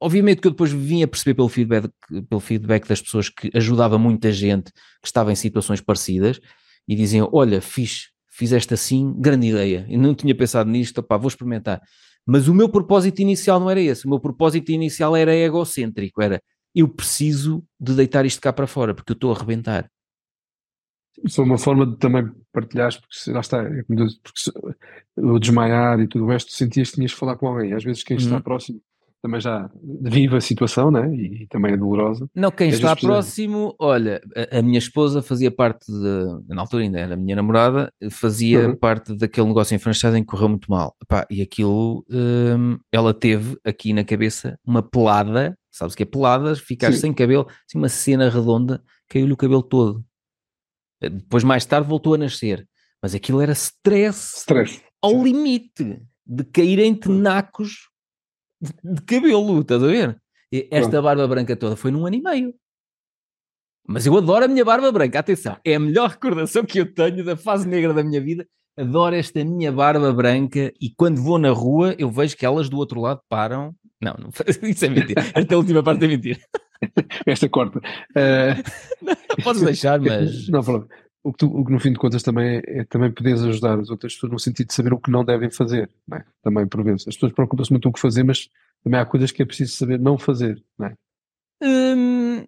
Obviamente que eu depois vinha perceber pelo feedback, pelo feedback das pessoas que ajudava muita gente que estava em situações parecidas e diziam: Olha, fiz, fizeste assim, grande ideia, e não tinha pensado nisto, opá, vou experimentar. Mas o meu propósito inicial não era esse, o meu propósito inicial era egocêntrico, era eu preciso de deitar isto cá para fora, porque eu estou a arrebentar. Isso é uma forma de também partilhares, porque lá está, é porque o desmaiar e tudo o resto, sentias que tinhas que falar com alguém. Às vezes quem está uhum. próximo também já vive a situação, né? E, e também é dolorosa. Não, quem está próximo, olha, a, a, minha esposa fazia parte de, na altura ainda era a minha namorada, fazia uhum. parte daquele negócio em franchising que correu muito mal. Epá, e aquilo, hum, ela teve aqui na cabeça uma pelada, sabes o que é peladas? Ficar sem cabelo, assim, uma cena redonda, caiu-lhe o cabelo todo. Depois, mais tarde, voltou a nascer. Mas aquilo era stress, stress. ao limite de cair em tenacos de cabelo, estás a ver? Esta barba branca toda foi num ano e meio. Mas eu adoro a minha barba branca, atenção, é a melhor recordação que eu tenho da fase negra da minha vida. Adoro esta minha barba branca e quando vou na rua eu vejo que elas do outro lado param. Não, não isso é mentira. Esta última parte é mentira. Esta corta. Uh... Não, podes deixar, mas. Não, o que, tu, o que, no fim de contas também é, é, também poderes ajudar as outras pessoas no sentido de saber o que não devem fazer, não é? também por vezes. As pessoas preocupam-se muito com o que fazer, mas também há coisas que é preciso saber não fazer, não é? Hum,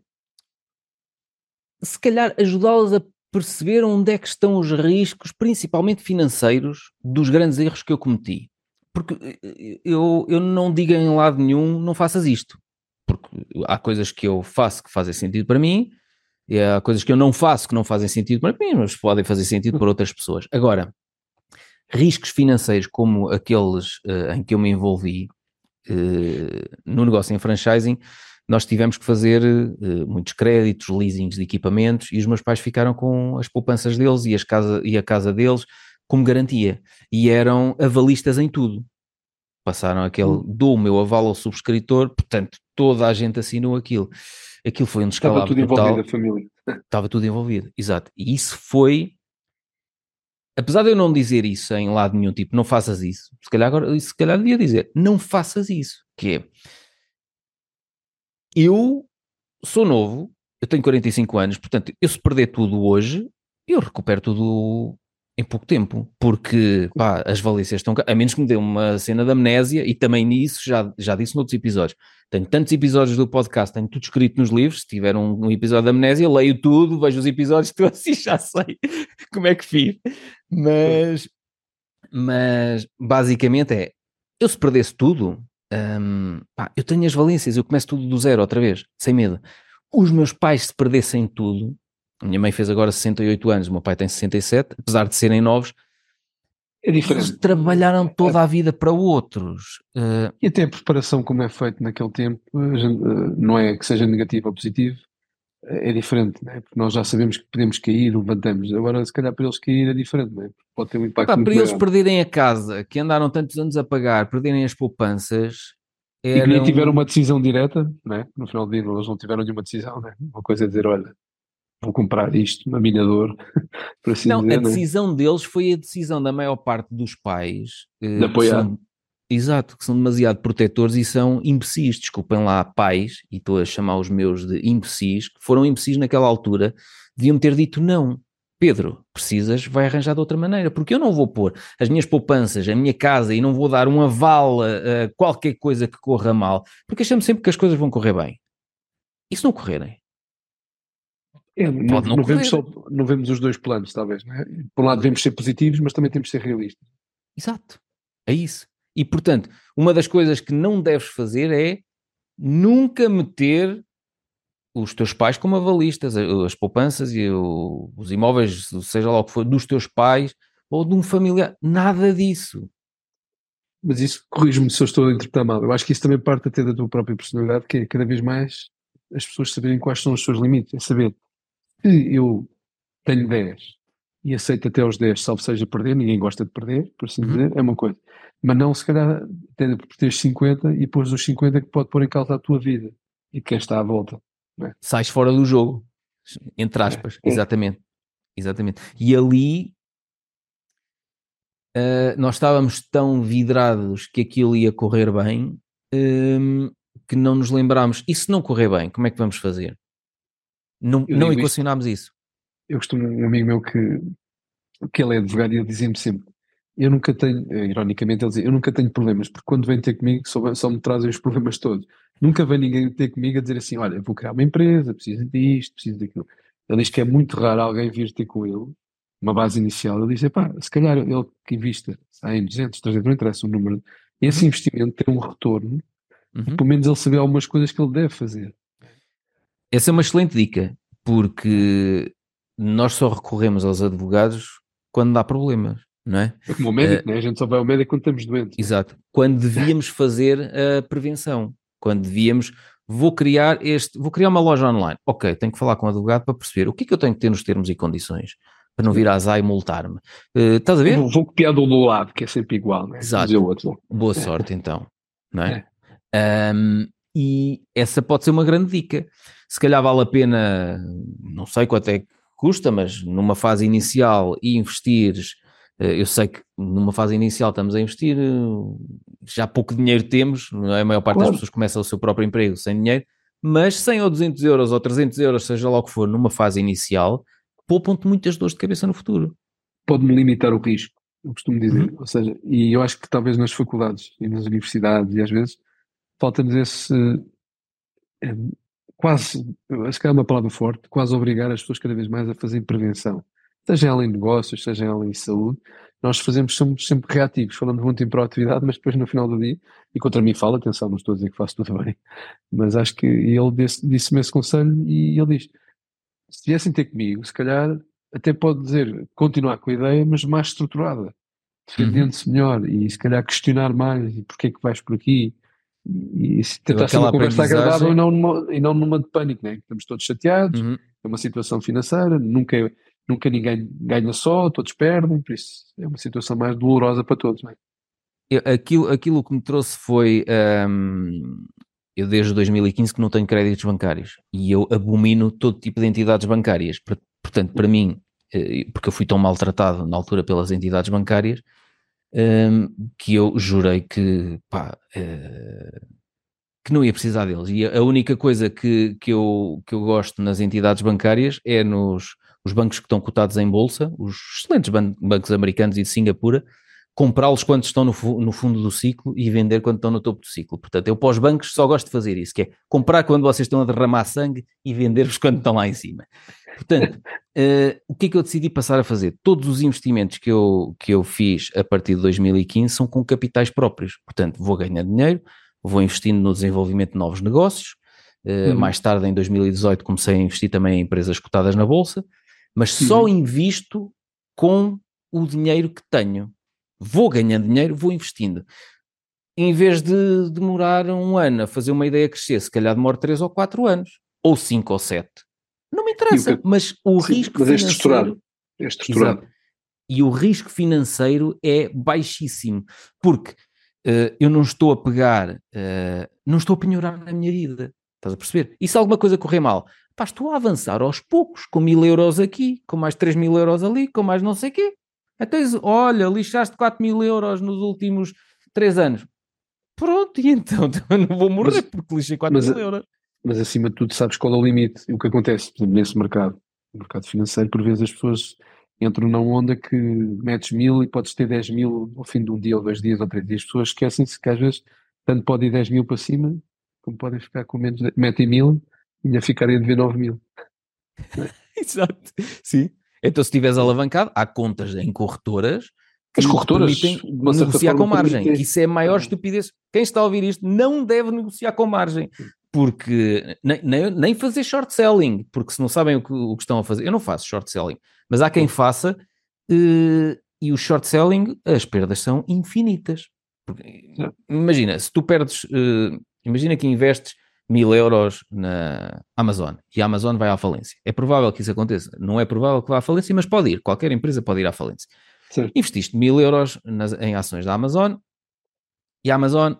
se calhar ajudá-las a perceber onde é que estão os riscos, principalmente financeiros, dos grandes erros que eu cometi. Porque eh, eu, eu não digo em lado nenhum, não faças isto. Porque há coisas que eu faço que fazem sentido para mim, e há coisas que eu não faço que não fazem sentido para mim, mas podem fazer sentido para outras pessoas. Agora, riscos financeiros como aqueles uh, em que eu me envolvi uh, no negócio em franchising, nós tivemos que fazer uh, muitos créditos, leasings de equipamentos e os meus pais ficaram com as poupanças deles e, as casa, e a casa deles como garantia e eram avalistas em tudo. Passaram aquele, hum. dou o meu aval ao subscritor, portanto, toda a gente assinou aquilo aquilo foi um descalabro Estava tudo envolvido, a família. Estava tudo envolvido, exato. E isso foi, apesar de eu não dizer isso em lado nenhum, tipo, não faças isso, se calhar agora, se calhar devia dizer, não faças isso, que é, eu sou novo, eu tenho 45 anos, portanto, eu se perder tudo hoje, eu recupero tudo em pouco tempo, porque pá, as valências estão. A menos que me dê uma cena de amnésia, e também nisso já, já disse noutros episódios. Tenho tantos episódios do podcast, tenho tudo escrito nos livros. Se tiver um, um episódio de amnésia, leio tudo, vejo os episódios todos assim já sei como é que fiz. Mas, mas basicamente é: eu se perdesse tudo, hum, pá, eu tenho as valências, eu começo tudo do zero outra vez, sem medo. Os meus pais, se perdessem tudo, a minha mãe fez agora 68 anos, o meu pai tem 67, apesar de serem novos. É diferente. Eles trabalharam toda a vida para outros. Uh, e até a preparação, como é feito naquele tempo, não é que seja negativo ou positivo, é diferente, né? porque nós já sabemos que podemos cair, levantamos. Agora, se calhar, para eles cair é diferente, né? pode ter um impacto. Pá, para eles perderem a casa, que andaram tantos anos a pagar, perderem as poupanças. E que nem tiveram uma decisão direta, né? no final do dia, eles não tiveram nenhuma decisão. Né? Uma coisa é dizer: olha, vou comprar isto, uma minador, por assim não, dizer. Não, a decisão deles foi a decisão da maior parte dos pais. Eh, de apoiar. São, exato, que são demasiado protetores e são imbecis, desculpem lá, pais, e estou a chamar os meus de imbecis, que foram imbecis naquela altura, deviam ter dito não. Pedro, precisas, vai arranjar de outra maneira, porque eu não vou pôr as minhas poupanças, a minha casa e não vou dar um aval a qualquer coisa que corra mal, porque achamos sempre que as coisas vão correr bem. E se não correrem? É, não, não, não vemos só, não vemos os dois planos, talvez. Né? Por um lado, devemos ser positivos, mas também temos de ser realistas. Exato. É isso. E, portanto, uma das coisas que não deves fazer é nunca meter os teus pais como avalistas, as poupanças e o, os imóveis, seja lá o que for, dos teus pais ou de um familiar. Nada disso. Mas isso corrige-me se eu estou a interpretar mal. Eu acho que isso também parte até da tua própria personalidade, que é cada vez mais as pessoas saberem quais são os seus limites. É saber se eu tenho 10 e aceito até os 10, salvo seja perder, ninguém gosta de perder, por assim uhum. dizer, é uma coisa. Mas não, se calhar, tendo por ter 50 e depois os 50 que pode pôr em causa a tua vida e quem está à volta. É? Sais fora do jogo, entre aspas, é. exatamente. Exatamente. E ali uh, nós estávamos tão vidrados que aquilo ia correr bem um, que não nos lembrámos. E se não correr bem, como é que vamos fazer? Não, não equacionámos isso. Eu costumo, um amigo meu que, que ele é advogado e ele dizia-me sempre: Eu nunca tenho, ironicamente, ele dizia: Eu nunca tenho problemas, porque quando vem ter comigo só, só me trazem os problemas todos. Nunca vem ninguém ter comigo a dizer assim: Olha, eu vou criar uma empresa, preciso disto, preciso daquilo. Ele diz que é muito raro alguém vir ter com ele, uma base inicial. Ele diz: Pá, se calhar ele que invista 100, 200, 300, não interessa o número, esse uhum. investimento tem um retorno, uhum. pelo menos ele saber algumas coisas que ele deve fazer. Essa é uma excelente dica, porque nós só recorremos aos advogados quando há problemas, não é? É como o médico, uh, né? a gente só vai ao médico quando estamos doentes. Exato. Quando devíamos fazer a prevenção, quando devíamos, vou criar este, vou criar uma loja online. Ok, tenho que falar com o advogado para perceber o que é que eu tenho que ter nos termos e condições para não vir a azar e multar-me. Uh, estás a ver? Vou, vou copiar do lado, que é sempre igual, né? Exato. Boa sorte então, não é? é. Um, e essa pode ser uma grande dica. Se calhar vale a pena, não sei quanto é que custa, mas numa fase inicial e investires, eh, eu sei que numa fase inicial estamos a investir, já pouco dinheiro temos, é? a maior parte claro. das pessoas começa o seu próprio emprego sem dinheiro, mas 100 ou 200 euros ou 300 euros, seja lá o que for, numa fase inicial, poupam-te muitas dores de cabeça no futuro. Pode-me limitar o risco, eu costumo dizer. Uhum. Ou seja, e eu acho que talvez nas faculdades e nas universidades e às vezes falta-nos esse é, quase, acho que é uma palavra forte, quase obrigar as pessoas cada vez mais a fazer prevenção. Seja ela em negócios, seja ela em saúde, nós fazemos, somos sempre reativos, falamos muito em proatividade, mas depois no final do dia, e contra mim fala, atenção, não estou a dizer que faço tudo bem, mas acho que ele disse-me disse esse conselho e ele diz, se viessem ter comigo, se calhar até pode dizer, continuar com a ideia, mas mais estruturada, defendendo-se uhum. melhor e se calhar questionar mais, e porquê é que vais por aqui, e tentar ser uma conversa agradável e não, numa, e não numa de pânico, né? Estamos todos chateados, uhum. é uma situação financeira, nunca, nunca ninguém ganha só, todos perdem, por isso é uma situação mais dolorosa para todos, né? Aquilo, aquilo que me trouxe foi. Um, eu desde 2015 que não tenho créditos bancários e eu abomino todo tipo de entidades bancárias. Portanto, para mim, eh, porque eu fui tão maltratado na altura pelas entidades bancárias, um, que eu jurei que, pá, uh, que não ia precisar deles. E a única coisa que, que, eu, que eu gosto nas entidades bancárias é nos os bancos que estão cotados em bolsa, os excelentes ban bancos americanos e de Singapura, comprá-los quando estão no, no, fundo do ciclo e vender quando estão no topo do ciclo. Portanto, eu para os bancos só gosto de fazer isso, que é comprar quando vocês estão a derramar sangue e vender-vos quando estão lá em cima. Portanto, uh, o que é que eu decidi passar a fazer? Todos os investimentos que eu, que eu fiz a partir de 2015 são com capitais próprios. Portanto, vou ganhar dinheiro, vou investindo no desenvolvimento de novos negócios. Uh, uhum. Mais tarde, em 2018, comecei a investir também em empresas cotadas na Bolsa, mas só invisto com o dinheiro que tenho vou ganhando dinheiro, vou investindo. Em vez de demorar um ano a fazer uma ideia crescer, se calhar demora 3 ou 4 anos, ou 5 ou 7. Não me interessa, que, mas o sim, risco mas é financeiro... É estruturado. É estruturado. E o risco financeiro é baixíssimo, porque uh, eu não estou a pegar, uh, não estou a penhorar na minha vida. Estás a perceber? E se alguma coisa correr mal, pá, estou a avançar aos poucos, com mil euros aqui, com mais 3 mil euros ali, com mais não sei o quê. Então, olha, lixaste 4 mil euros nos últimos 3 anos. Pronto, e então não vou morrer mas, porque lixei 4 mas, mil euros. Mas acima de tudo, sabes qual é o limite? E o que acontece, por exemplo, nesse mercado, no mercado financeiro, por vezes as pessoas entram na onda que metes mil e podes ter 10 mil ao fim de um dia ou dois dias ou três dias. As pessoas esquecem-se que às vezes tanto pode ir 10 mil para cima, como podem ficar com menos, metem mil e ainda ficarem a dever 9 mil. Exato, sim. Então, se estiveres alavancado, há contas em corretoras que As corretoras permitem negociar com margem. Que isso é a maior estupidez. Quem está a ouvir isto não deve negociar com margem. Porque nem, nem, nem fazer short selling, porque se não sabem o que, o que, estão a fazer, eu não faço short selling, mas há quem faça, uh, e o short selling, as perdas são infinitas. Porque, imagina, se tu perdes, uh, imagina que investes mil euros na Amazon e a Amazon vai à falência. É provável que isso aconteça. Não é provável que vá à falência, mas pode ir. Qualquer empresa pode ir à falência. Sim. Investiste mil euros nas, em ações da Amazon e a Amazon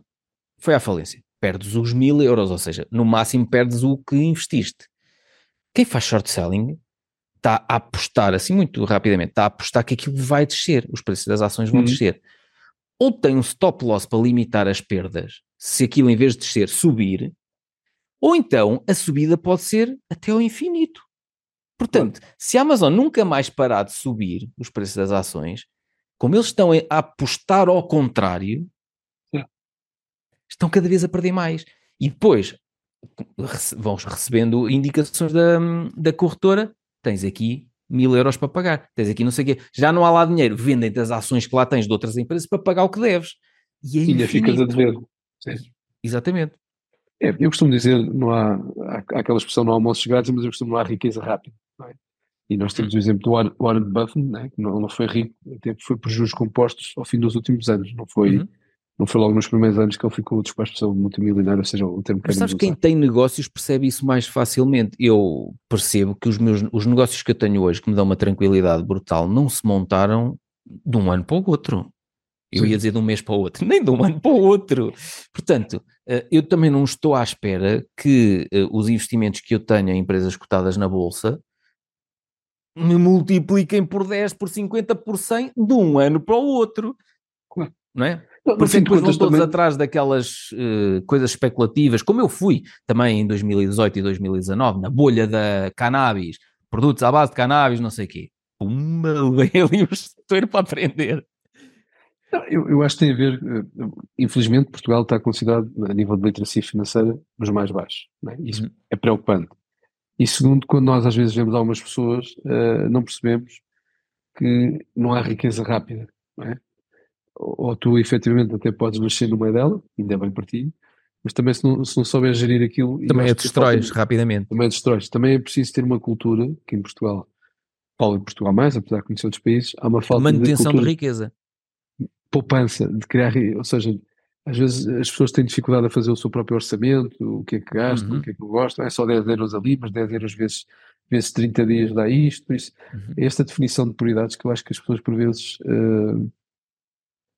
foi à falência. Perdes os mil euros, ou seja, no máximo perdes o que investiste. Quem faz short selling está a apostar, assim muito rapidamente, está a apostar que aquilo vai descer, os preços das ações vão uhum. descer. Ou tem um stop loss para limitar as perdas, se aquilo em vez de descer, subir, ou então a subida pode ser até ao infinito. Portanto, se a Amazon nunca mais parar de subir os preços das ações, como eles estão a apostar ao contrário, estão cada vez a perder mais. E depois vão recebendo indicações da, da corretora: tens aqui mil euros para pagar, tens aqui não sei o quê. Já não há lá dinheiro, vendem-te as ações que lá tens de outras empresas para pagar o que deves. E é ainda ficas a dever. Exatamente. É, eu costumo dizer, não há, há, aquela expressão não há almoços grátis, mas eu costumo não há riqueza rápida. É? E nós temos o exemplo do Warren Buffett, né, que não, não foi rico, até foi por juros compostos ao fim dos últimos anos, não foi, uhum. não foi logo nos primeiros anos que ele ficou disposto a multimilionário, ou seja, o termo que Mas sabes, quem tem negócios percebe isso mais facilmente. Eu percebo que os meus os negócios que eu tenho hoje, que me dão uma tranquilidade brutal, não se montaram de um ano para o outro. Eu Sim. ia dizer de um mês para o outro, nem de um ano para o outro. Portanto, eu também não estou à espera que eh, os investimentos que eu tenho em empresas cotadas na Bolsa me multipliquem por 10, por 50, por 100 de um ano para o outro. Não é? Por isso depois vão todos também... atrás daquelas uh, coisas especulativas, como eu fui também em 2018 e 2019, na bolha da cannabis, produtos à base de cannabis, não sei o quê. Pumba, levei ali o setor para aprender. Eu, eu, acho que tem a ver, eh, infelizmente, Portugal está considerado, a nível de literacia financeira, nos mais baixos. É? Isso uhum. é preocupante. E segundo, quando nós às vezes vemos algumas pessoas, uh, não percebemos que não há riqueza rápida. É? ou, ou tu efetivamente até podes nascer no meio dela, ainda bem para ti, mas também se não, se não souberes gerir aquilo. Também a destróis rapidamente. Também a destróis. Também é preciso ter uma cultura, que em Portugal, falo em Portugal mais, apesar de conhecer outros países, há uma falta Manutenção de, de riqueza poupança, de criar, ou seja, às vezes as pessoas têm dificuldade a fazer o seu próprio orçamento, o que é que gastam, uhum. o que é que não gostam, é só 10 euros ali, mas 10 euros vezes, vezes 30 dias dá isto, isso. Uhum. É esta definição de prioridades que eu acho que as pessoas por vezes, uh,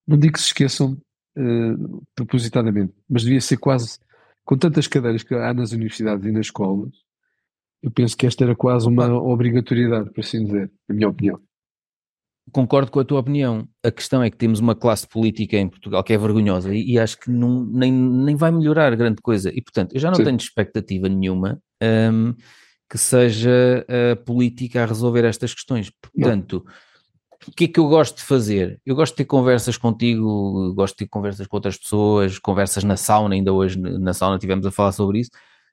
não digo que se esqueçam uh, propositadamente, mas devia ser quase, com tantas cadeiras que há nas universidades e nas escolas, eu penso que esta era quase uma obrigatoriedade, por assim dizer, na minha opinião concordo com a tua opinião. A questão é que temos uma classe política em Portugal que é vergonhosa e, e acho que não, nem, nem vai melhorar grande coisa. E, portanto, eu já não Sim. tenho expectativa nenhuma um, que seja a política a resolver estas questões. Portanto, o que é que eu gosto de fazer? Eu gosto de ter conversas contigo, gosto de ter conversas com outras pessoas, conversas na sauna, ainda hoje na sauna tivemos a falar sobre isso.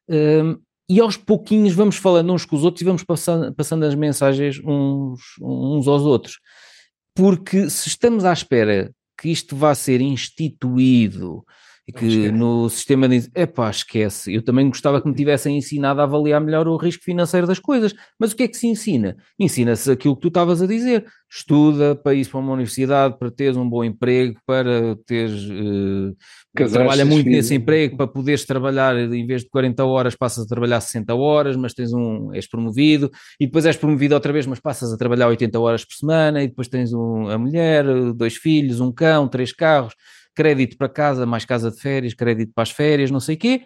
Um, e aos pouquinhos vamos falando uns com os outros e vamos passando, passando as mensagens uns, uns aos outros. Porque se estamos à espera que isto vá ser instituído que no sistema diz, epá, esquece, eu também gostava que me tivessem ensinado a avaliar melhor o risco financeiro das coisas, mas o que é que se ensina? Ensina-se aquilo que tu estavas a dizer, estuda para ir para uma universidade, para teres um bom emprego, para teres, uh, trabalha muito filho. nesse emprego, para poderes trabalhar, em vez de 40 horas passas a trabalhar 60 horas, mas tens um, és promovido, e depois és promovido outra vez, mas passas a trabalhar 80 horas por semana, e depois tens um, a mulher, dois filhos, um cão, três carros, crédito para casa, mais casa de férias, crédito para as férias, não sei o quê.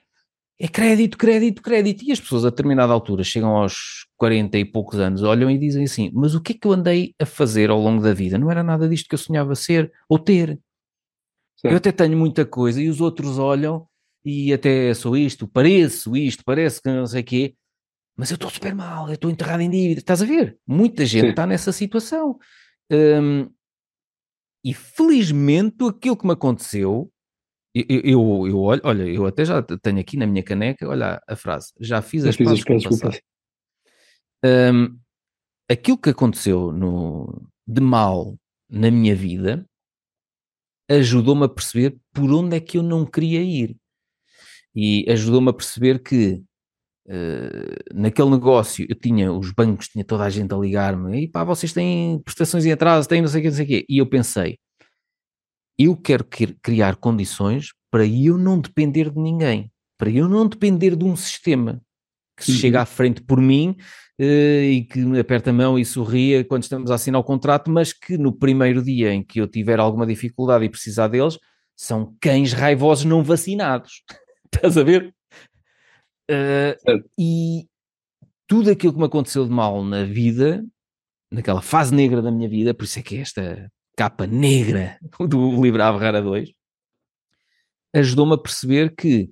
É crédito, crédito, crédito. E as pessoas a determinada altura chegam aos 40 e poucos anos, olham e dizem assim: Mas o que é que eu andei a fazer ao longo da vida? Não era nada disto que eu sonhava ser ou ter. Sim. Eu até tenho muita coisa e os outros olham e até sou isto, pareço isto, parece que não sei o quê, mas eu estou super mal, eu estou enterrado em dívida. Estás a ver? Muita gente Sim. está nessa situação. Um, e felizmente aquilo que me aconteceu, eu, eu, eu, olho, olha, eu até já tenho aqui na minha caneca, olha a frase, já fiz já as fiz pazes com um, aquilo que aconteceu no, de mal na minha vida ajudou-me a perceber por onde é que eu não queria ir. E ajudou-me a perceber que uh, naquele negócio eu tinha os bancos, tinha toda a gente a ligar-me, e pá, vocês têm prestações em atraso, têm não sei o que, não sei o quê. E eu pensei, eu quero criar condições para eu não depender de ninguém, para eu não depender de um sistema que uhum. chega à frente por mim uh, e que me aperta a mão e sorria quando estamos a assinar o contrato, mas que no primeiro dia em que eu tiver alguma dificuldade e precisar deles, são cães raivosos não vacinados. Estás a ver? Uh, e tudo aquilo que me aconteceu de mal na vida, naquela fase negra da minha vida, por isso é que esta capa negra do livro Averrara 2, ajudou-me a perceber que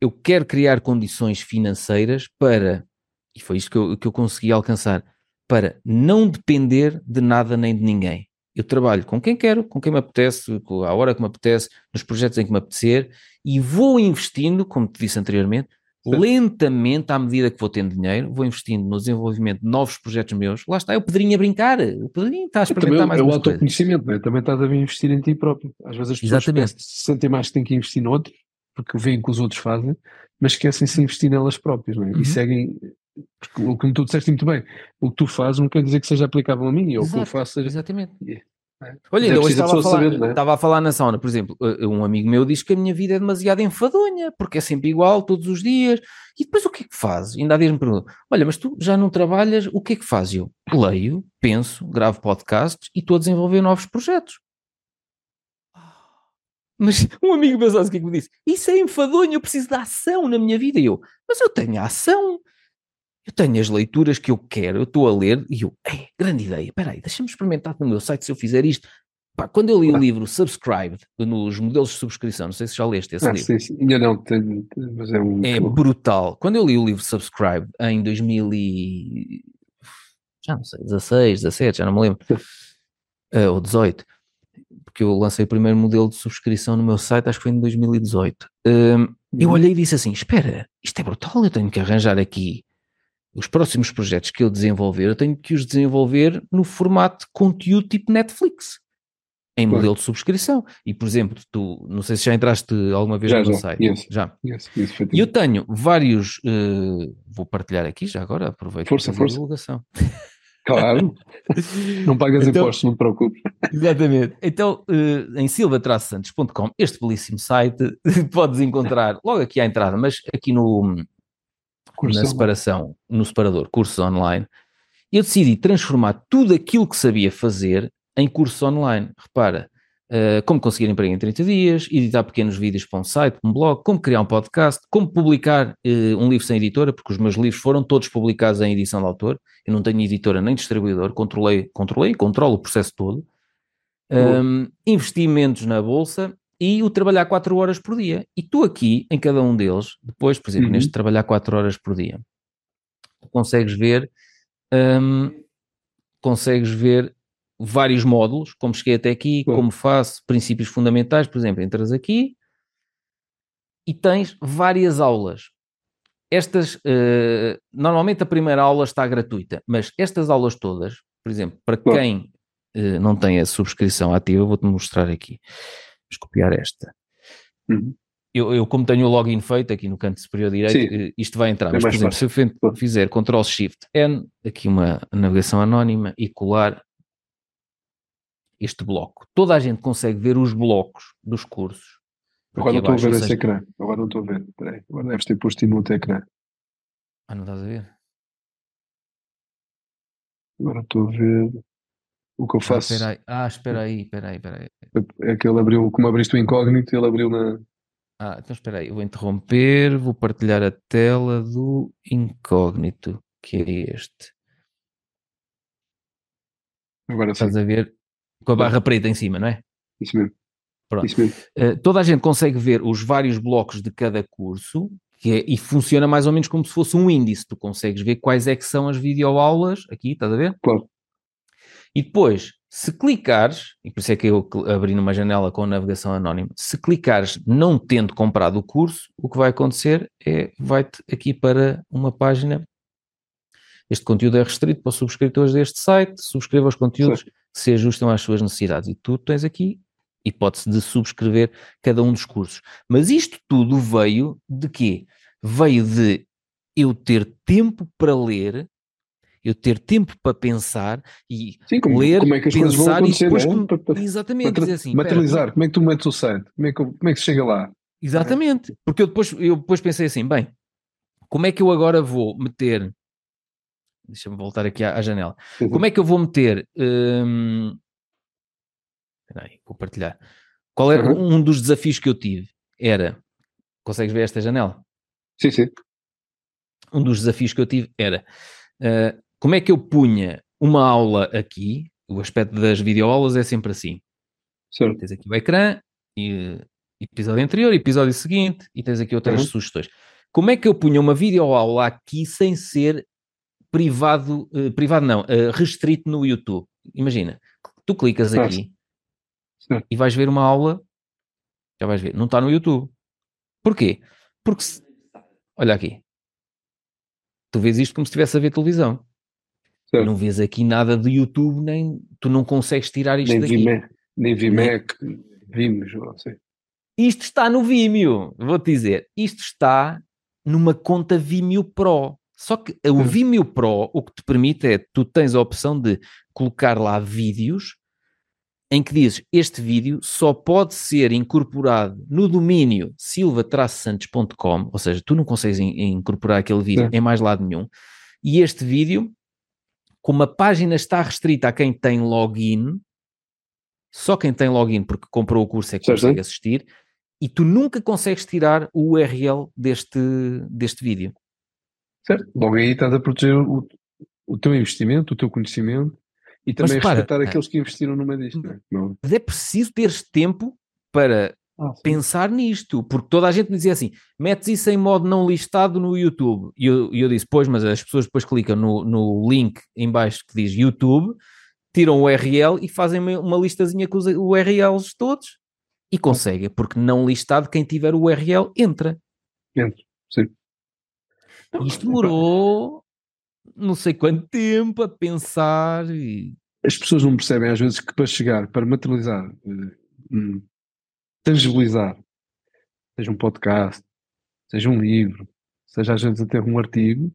eu quero criar condições financeiras para, e foi isto que eu, que eu consegui alcançar, para não depender de nada nem de ninguém. Eu trabalho com quem quero, com quem me apetece, à hora que me apetece, nos projetos em que me apetecer, e vou investindo, como te disse anteriormente, lentamente, à medida que vou tendo dinheiro, vou investindo no desenvolvimento de novos projetos meus. Lá está, é o Pedrinho a brincar. O Pedrinho está a experimentar também, mais É o autoconhecimento, né? também estás a investir em ti próprio. Às vezes as pessoas se sentem mais que têm que investir noutros, porque veem que os outros fazem, mas esquecem-se de investir nelas próprias né? uhum. e seguem. O que tu disseste muito bem, o que tu fazes não quer dizer que seja aplicável a mim, ou o que eu faço seja. Exatamente. Yeah. É. Olha, ainda hoje estava a, falar, saber, é? estava a falar na sauna, por exemplo, eh, um amigo meu diz que a minha vida é demasiado enfadonha, porque é sempre igual, todos os dias, e depois o que é que fazes? Ainda há dias me perguntam, olha, mas tu já não trabalhas, o que é que fazes? Eu leio, penso, gravo podcasts e estou a desenvolver novos projetos. Mas um amigo meu sabe o que é que me disse? Isso é enfadonho, eu preciso de ação na minha vida. E eu, mas eu tenho ação eu tenho as leituras que eu quero, eu estou a ler e eu, é, grande ideia, espera aí, deixa-me experimentar no meu site se eu fizer isto. Pá, quando eu li o livro Subscribed, nos modelos de subscrição, não sei se já leste esse ah, livro. Sim, sim. Ainda não, tenho, mas é um... É brutal. Quando eu li o livro Subscribed em 2000 e... já não sei, 16, 17, já não me lembro, uh, ou 18, porque eu lancei o primeiro modelo de subscrição no meu site, acho que foi em 2018. Uh, eu uhum. olhei e disse assim, espera, isto é brutal, eu tenho que arranjar aqui os próximos projetos que eu desenvolver, eu tenho que os desenvolver no formato de conteúdo tipo Netflix, em claro. modelo de subscrição. E, por exemplo, tu, não sei se já entraste alguma vez já, no já, site. Yes, já. Yes, yes, e eu tenho vários, uh, vou partilhar aqui já agora, aproveito força, força. a divulgação. Claro, não pagas então, impostos, não te preocupes. Exatamente. Então, uh, em silva-santos.com, este belíssimo site, podes encontrar logo aqui à entrada, mas aqui no, na separação, no separador, cursos online, eu decidi transformar tudo aquilo que sabia fazer em cursos online. Repara, uh, como conseguir emprego em 30 dias, editar pequenos vídeos para um site, para um blog, como criar um podcast, como publicar uh, um livro sem editora, porque os meus livros foram todos publicados em edição de autor. Eu não tenho editora nem distribuidor, controlei, controlei e controlo o processo todo. Um, investimentos na bolsa e o trabalhar 4 horas por dia. E tu aqui, em cada um deles, depois, por exemplo, uhum. neste trabalhar 4 horas por dia, consegues ver, hum, consegues ver vários módulos, como cheguei até aqui, Bom. como faço, princípios fundamentais, por exemplo, entras aqui e tens várias aulas. Estas, eh, normalmente a primeira aula está gratuita, mas estas aulas todas, por exemplo, para Bom. quem eh, não tem a subscrição ativa, vou-te mostrar aqui. Vamos copiar esta. Uhum. Eu, eu, como tenho o login feito aqui no canto superior direito, Sim. eh, isto vai entrar. É Mas, por exemplo, se eu fizer Ctrl Shift N, aqui uma navegação anónima e colar este bloco, toda a gente consegue ver os blocos dos cursos. Agora não estou a ver esse seja- ecrã. Agora não estou a ver. Espera aí. Agora deves ter posto no outro ecrã. Ah, não estás a ver? Agora estou a ver o que eu Ah, faço. espera aí, ah, espera aí, espera aí, espera aí. É que ele abriu, como abriste o incógnito, ele abriu na. Ah, então espera aí, eu vou interromper, vou partilhar a tela do incógnito, que é este. Agora sim. Estás a ver? Com a barra preta em cima, não é? Isso mesmo. Pronto. Isso mesmo. Uh, toda a gente consegue ver os vários blocos de cada curso que é- e funciona mais ou menos como se fosse um índice. Tu consegues ver quais é que são as videoaulas, aqui, estás a ver? Claro. E depois, se clicares, e por isso é que eu abri numa janela com navegação anónima, se clicares não tendo comprado o curso, o que vai acontecer é, vai-te aqui para uma página. Este conteúdo é restrito para os subscritores deste site, subscreva os conteúdos que se ajustam às suas necessidades. E tu tens aqui hipótese de subscrever cada um dos cursos. Mas isto tudo veio de quê? Veio de eu ter tempo para ler, eu ter tempo para pensar e Sim, como, ler, como é que as coisas vão pensar e acontecer, depois é? com- Para- para- exatamente para dizer assim, "Espera, materializar. Como é que tu metes o site? Como é que, como é que se chega lá? Exatamente, porque eu depois, eu depois pensei assim, bem, como é que eu agora vou meter, deixa-me voltar aqui à, à janela, como é que eu vou meter, hum, espera aí, vou partilhar, qual era Uhum. um dos desafios que eu tive, era, consegues ver esta janela? Sim, sim. Um dos desafios que eu tive era, ah, como é que eu punha uma aula aqui, o aspecto das videoaulas é sempre assim, Certo. tens aqui o ecrã, e, episódio anterior, episódio seguinte, e tens aqui outras Uhum. sugestões. Como é que eu punha uma videoaula aqui sem ser privado, eh, privado não, eh, restrito no YouTube? Imagina, tu clicas Certo. aqui Certo. e vais ver uma aula, já vais ver, não está no YouTube. Porquê? Porque, se- olha aqui, tu vês isto como se estivesse a ver televisão. Certo. Não vês aqui nada de YouTube, nem tu não consegues tirar isto Nem daqui. Vimeo, nem Vimec, vimos, não sei. Isto está no Vimeo, vou-te dizer, isto está numa conta Vimeo Pro. Só que o Hum. Vimeo Pro o que te permite é, tu tens a opção de colocar lá vídeos em que dizes, este vídeo só pode ser incorporado no domínio silva-santos.com, ou seja, tu não consegues in- incorporar aquele vídeo Sim. em mais lado nenhum, e este vídeo, como a página está restrita a quem tem login, só quem tem login porque comprou o curso é que Certo. consegue assistir, e tu nunca consegues tirar o URL deste, deste vídeo. Certo. Logo aí estás a proteger o, o teu investimento, o teu conhecimento e também repara, respeitar ah. aqueles que investiram numa disto. Não é? Mas é preciso teres tempo para Ah, pensar nisto, porque toda a gente me dizia assim: metes isso em modo não listado no YouTube. E eu, e eu disse: pois, mas as pessoas depois clicam no, no link em baixo que diz YouTube, tiram o URL e fazem uma, listazinha com os URLs todos e conseguem, porque não listado, quem tiver o URL entra. Entro, sim. E isto demorou não sei quanto tempo a pensar e As pessoas não percebem às vezes que para chegar, para materializar, eh, hum, tangibilizar, seja um podcast, seja um livro, seja às vezes até um artigo,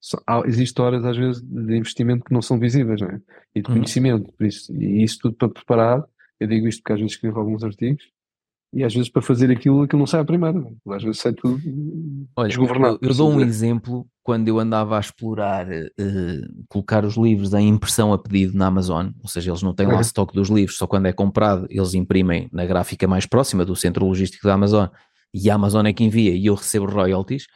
só- há- existem horas às vezes de investimento que não são visíveis, não é? E de Uhum. conhecimento, por isso, e isso tudo para preparar, eu digo isto porque às vezes escrevo alguns artigos, e às vezes para fazer aquilo, aquilo não sai à primeira, é? às vezes sai tudo Olha, desgovernado. eu, eu dou um exemplo quando eu andava a explorar eh, colocar os livros em impressão a pedido na Amazon, ou seja, eles não têm lá Uhum. estoque dos livros, só quando é comprado eles imprimem na gráfica mais próxima do centro logístico da Amazon e a Amazon é que envia e eu recebo royalties.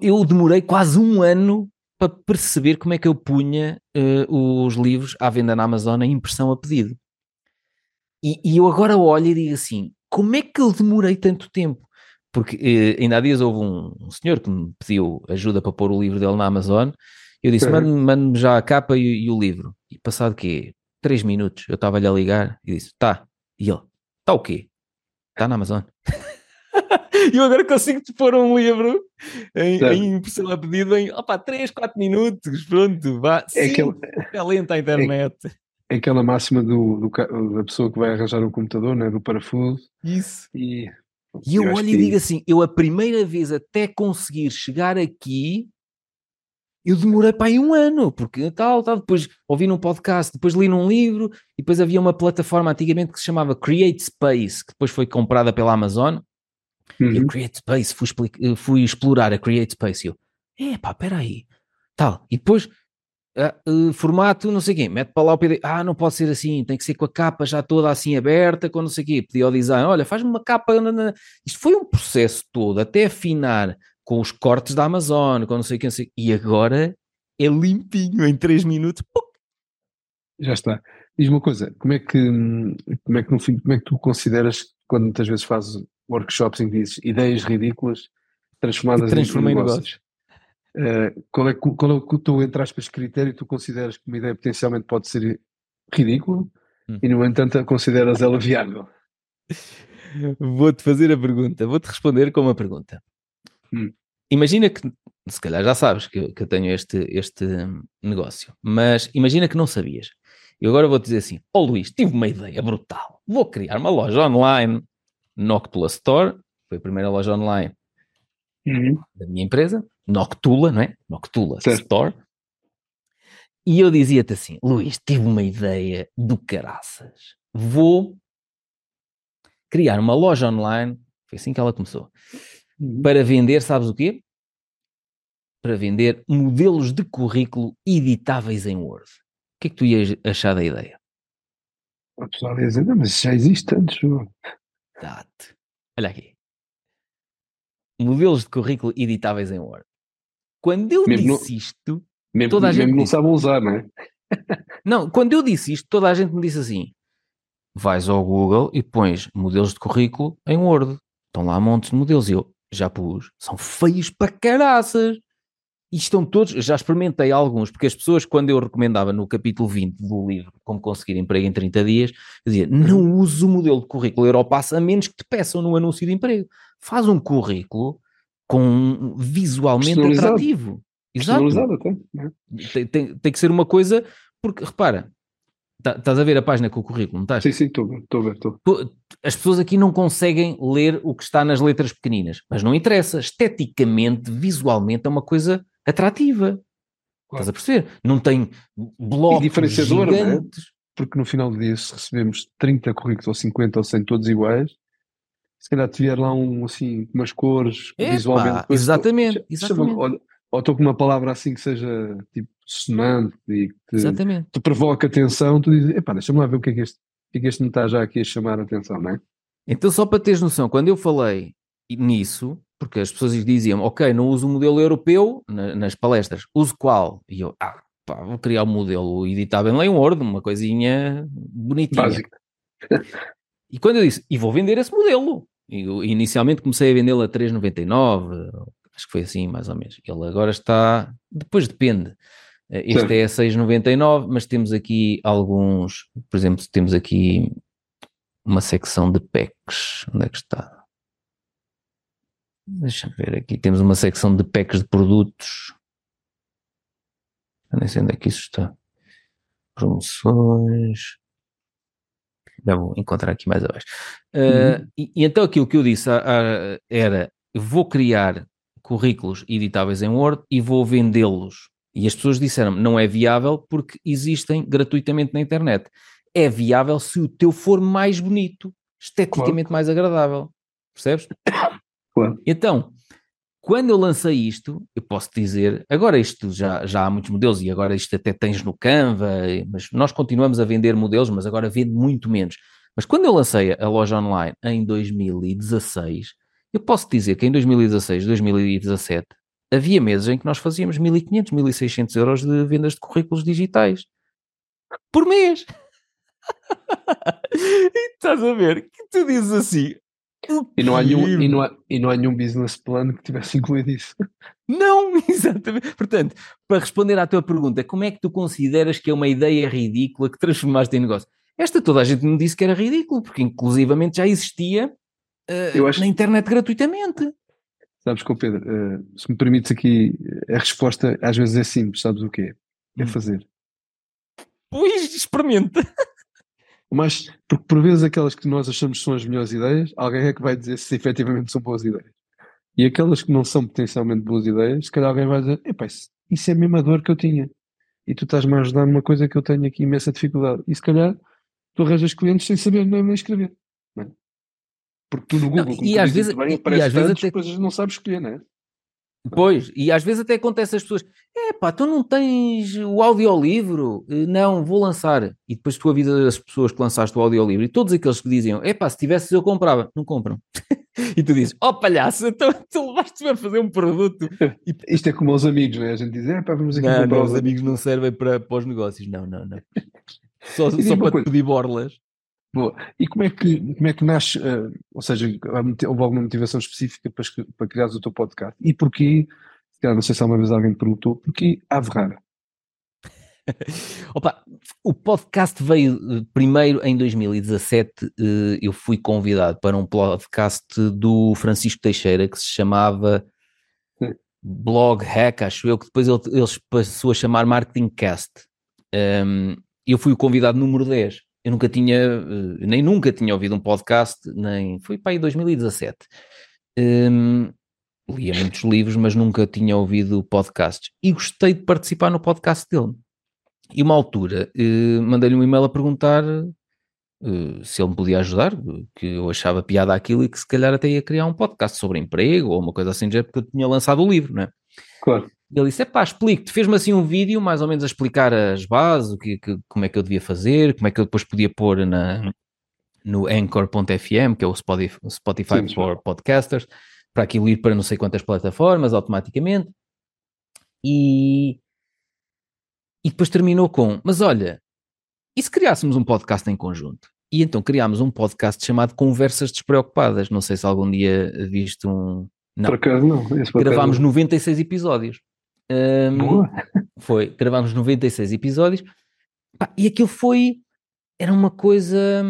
Eu demorei quase um ano para perceber como é que eu punha eh, os livros à venda na Amazon em impressão a pedido. E, e eu agora olho e digo assim: como é que eu demorei tanto tempo? Porque eh, ainda há dias houve um, um, senhor que me pediu ajuda para pôr o livro dele na Amazon. Eu disse: mande já a capa e, e, o livro. E passado quê? Três minutos, eu estava-lhe a ligar e disse: tá. E ele: tá o quê? Está na Amazon. E eu agora consigo-te pôr um livro em, em impressão a pedido em opa, 3, 4 minutos. Pronto, vá. É, Sim, é lenta a internet. É, é aquela máxima do, do, da pessoa que vai arranjar um computador, né? do parafuso. Isso. E, e eu, eu olho e digo assim: eu a primeira vez até conseguir chegar aqui eu demorei para aí um ano, porque tal, tal, depois ouvi num podcast, depois li num livro, e depois havia uma plataforma antigamente que se chamava Create Space, que depois foi comprada pela Amazon, Uhum. Eu Create Space, fui, fui, explorar a Create Space. Eu, epá, espera aí, tal. E depois, uh, uh, formato, não sei o quê, mete para lá o PDF. Ah, não pode ser assim, tem que ser com a capa já toda assim aberta, com não sei o quê. Pedi ao design, olha, faz-me uma capa. Na, na... Isto foi um processo todo, até afinar com os cortes da Amazon, com não sei o quê. E agora é limpinho, em 3 minutos. Pum. Já está. Diz uma coisa, como é que, como é que no fim, como é que tu consideras quando muitas vezes fazes workshops em que dizes ideias ridículas transformadas em negócios. Uh, qual, é, qual é o teu, entre aspas, critério tu consideras que uma ideia potencialmente pode ser ridícula hum. e, no entanto, consideras ela viável? Vou-te fazer a pergunta, vou-te responder com uma pergunta. Hum. Imagina que, se calhar já sabes que eu, que eu tenho este, este negócio, mas imagina que não sabias. E agora vou-te dizer assim: Ó oh, Luís, tive uma ideia brutal. Vou criar uma loja online Noctula Store, foi a primeira loja online uhum. da minha empresa, Noctula, não é? Noctula certo. Store. E eu dizia-te assim, Luís, tive uma ideia do caraças. Vou criar uma loja online, foi assim que ela começou, uhum. para vender, sabes o quê? Para vender modelos de currículo editáveis em Word. O que é que tu ias achar da ideia? O pessoal ia dizer, não, mas já existe antes. Date. Olha aqui. Modelos de currículo editáveis em Word. Quando eu mesmo disse isto, mesmo, toda a gente. não sabe usar, não é? não, quando eu disse isto, toda a gente me disse assim: vais ao Google e pões modelos de currículo em Word. Estão lá montes de modelos. E eu já pus. São feios para caraças. E estão todos, já experimentei alguns, porque as pessoas, quando eu recomendava no capítulo 20 do livro Como Conseguir Emprego em 30 Dias, dizia, não use o modelo de currículo Europass a menos que te peçam no anúncio de emprego. Faz um currículo com visualmente atrativo. Exato. Né? Tem, tem, tem que ser uma coisa, porque repara, tá, estás a ver a página com o currículo, não estás? Sim, sim, estou a ver, estou. As pessoas aqui não conseguem ler o que está nas letras pequeninas, mas não interessa. Esteticamente, visualmente, é uma coisa atrativa. Claro. Estás a perceber? Não tem blocos e diferenciador, é? gigantes. É? Porque no final do dia, se recebemos 30 currículos ou 50 ou 100 todos iguais, se calhar tiver lá um, assim, umas cores, Epa, visualmente. Exatamente, exatamente. Chama, ou estou com uma palavra assim que seja tipo sonante e que te, te provoca atenção, tu dizes, epá, deixa-me lá ver o que é que este, o que é que este me está já aqui a chamar a atenção, não é? Então, só para teres noção, quando eu falei nisso, porque as pessoas diziam, ok, não uso o modelo europeu na, nas palestras, uso qual? E eu, ah, pá, vou criar um modelo editável em Word, uma coisinha bonitinha. Básica. e quando eu disse, e vou vender esse modelo, eu, inicialmente comecei a vendê-lo a 3,99, acho que foi assim mais ou menos. Ele agora está, depois depende. Eh, este Sim. é a 6,99, mas temos aqui alguns, por exemplo, temos aqui uma secção de packs. Onde é que está? Deixa-me ver aqui. Temos uma secção de packs de produtos. Eu nem sei onde é que isso está. Promoções. Já vou encontrar aqui mais abaixo. Uh, e, e, então aquilo que eu disse uh, era: vou criar currículos editáveis em Word e vou vendê-los. E as pessoas disseram não é viável porque existem gratuitamente na internet. É viável se o teu for mais bonito, esteticamente claro. mais agradável. Percebes? Claro. Então, quando eu lancei isto, eu posso dizer, agora isto já, já há muitos modelos e agora isto até tens no Canva, mas nós continuamos a vender modelos, mas agora vende muito menos. Mas quando eu lancei a loja online em 2016, eu posso dizer que em 2016, 2017, havia meses em que nós fazíamos 1.500, 1.600 euros de vendas de currículos digitais por mês. e estás a ver que tu dizes assim: E não, há nenhum, e, não há, e não há nenhum business plan que tivesse incluído isso. Não, exatamente. Portanto, para responder à tua pergunta, como é que tu consideras que é uma ideia ridícula que transformaste em negócio? Esta toda a gente me disse que era ridículo, porque inclusivamente já existia uh, acho... na internet gratuitamente. Sabes que, Pedro, uh, se me permites aqui, a resposta às vezes é simples, sabes o quê? É hum. fazer. Pois, experimenta. Mas, porque por vezes aquelas que nós achamos que são as melhores ideias, alguém é que vai dizer se efetivamente são boas ideias. E aquelas que não são potencialmente boas ideias, se calhar alguém vai dizer, epá, isso, isso é a mesma dor que eu tinha. E tu estás-me a ajudar numa coisa que eu tenho aqui imensa dificuldade. E se calhar tu arranjas clientes sem saber nem escrever. Não é? Porque tu no Google, não, e, às vezes, bem, e, às vezes até... depois não sabes escolher, não é? Pois, e às vezes até acontece as pessoas, é pá, tu não tens o audiolivro? Eh, não, vou lançar. E depois tu avisas as pessoas que lançaste o audiolivro e todos aqueles que diziam, é pá, se tivesse eu comprava. Não compram. e tu dizes, oh palhaço, então tu levaste-me a fazer um produto. Isto é como os amigos, não é? A gente diz, é pá, vamos aqui não, comprar. Não, os amigos não servem para, para os negócios, não, não, não. Só, só para te pedir borlas. Boa. E como é que, como é que nasce, uh, ou seja, houve alguma motivação específica para, para criar o teu podcast? E porquê, não sei se alguma vez alguém te perguntou, porquê Ave Rara? Opa, o podcast veio eh, primeiro em 2017. Eh, eu fui convidado para um podcast do Francisco Teixeira que se chamava Blog Hack, acho eu, que depois ele, ele passou a chamar Marketing Cast. Um, eu fui o convidado número 10 eu nunca tinha, eh, nem nunca tinha ouvido um podcast, nem foi para aí 2017. Um, lia muitos livros, mas nunca tinha ouvido podcasts e gostei de participar no podcast dele. E uma altura uh, mandei-lhe um e-mail a perguntar uh, se ele me podia ajudar, que eu achava piada aquilo e que se calhar até ia criar um podcast sobre emprego ou uma coisa assim, já porque eu tinha lançado o livro, não é? Claro. Ele disse: é pá, explique-te. Fez-me assim um vídeo, mais ou menos a explicar as bases, o que, que, como é que eu devia fazer, como é que eu depois podia pôr na, no Anchor.fm, que é o Spotify, Spotify Sim, for Podcasters, para aquilo ir para não sei quantas plataformas automaticamente. E, e depois terminou com: Mas olha, e se criássemos um podcast em conjunto? E então criámos um podcast chamado Conversas Despreocupadas. Não sei se algum dia viste um. Não. Por acaso não. Gravámos 96 episódios. Um, Boa. Foi, gravámos 96 episódios pá, e aquilo foi. Era uma coisa.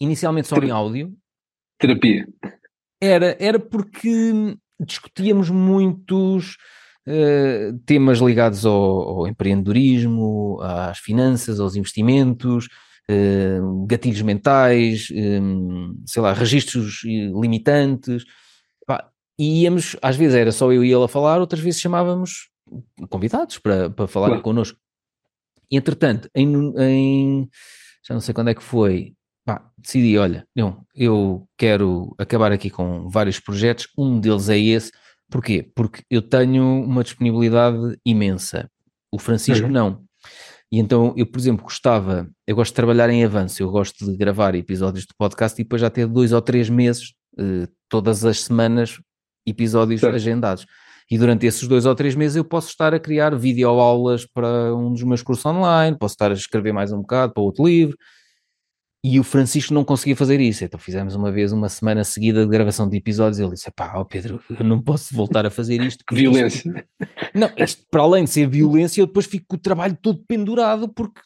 Inicialmente só em áudio. Terapia. Era, era porque discutíamos muitos uh, temas ligados ao, ao, empreendedorismo, às finanças, aos investimentos, uh, gatilhos mentais, um, sei lá, registros limitantes e íamos, às vezes era só eu e ele a falar, outras vezes chamávamos convidados para, para falar claro. connosco. E, entretanto, em, em, já não sei quando é que foi, pá, decidi, olha, não, eu quero acabar aqui com vários projetos, um deles é esse, porquê? Porque eu tenho uma disponibilidade imensa, o Francisco uhum. não. E então eu, por exemplo, gostava, eu gosto de trabalhar em avanço, eu gosto de gravar episódios de podcast e depois já ter dois ou três meses, eh, todas as semanas, episódios certo. agendados. E durante esses dois ou três meses eu posso estar a criar videoaulas para um dos meus cursos online, posso estar a escrever mais um bocado para outro livro. E o Francisco não conseguia fazer isso. Então fizemos uma vez uma semana seguida de gravação de episódios. Ele disse: pá, oh Pedro, eu não posso voltar a fazer isto. violência. Isto... Não, isto, para além de ser violência, eu depois fico com o trabalho todo pendurado porque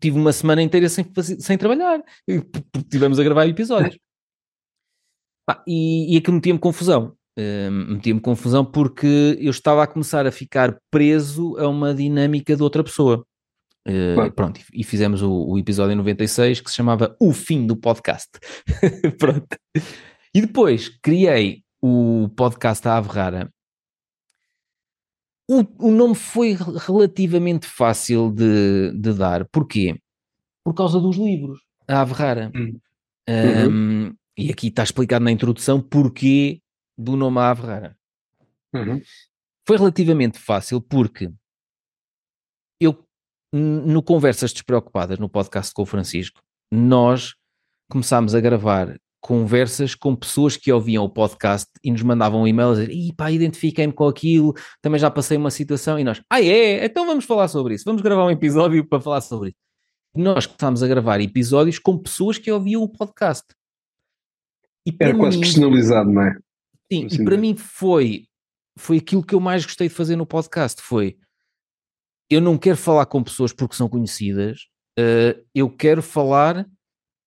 tive uma semana inteira sem, sem trabalhar, porque tivemos a gravar episódios. Pá, e, e aquilo metia-me confusão. Uh, metia-me confusão porque eu estava a começar a ficar preso a uma dinâmica de outra pessoa. Uh, pronto, e fizemos o, o, episódio 96 que se chamava O Fim do Podcast. pronto. E depois criei o podcast A Ave Rara. O, o nome foi relativamente fácil de, de dar. Porquê? Por causa dos livros. A Ave Rara. Hum. Um, uhum. E aqui está explicado na introdução porquê do nome Ave Rara. Uhum. Foi relativamente fácil porque eu, no Conversas Despreocupadas, no podcast com o Francisco, nós começámos a gravar conversas com pessoas que ouviam o podcast e nos mandavam um e-mail a dizer, e pá, identifiquei-me com aquilo, também já passei uma situação, e nós, ah é, então vamos falar sobre isso, vamos gravar um episódio para falar sobre isso. E nós começámos a gravar episódios com pessoas que ouviam o podcast. Era quase mim, personalizado, não é? Sim, assim e para mim foi, foi aquilo que eu mais gostei de fazer no podcast, foi eu não quero falar com pessoas porque são conhecidas, uh, eu quero falar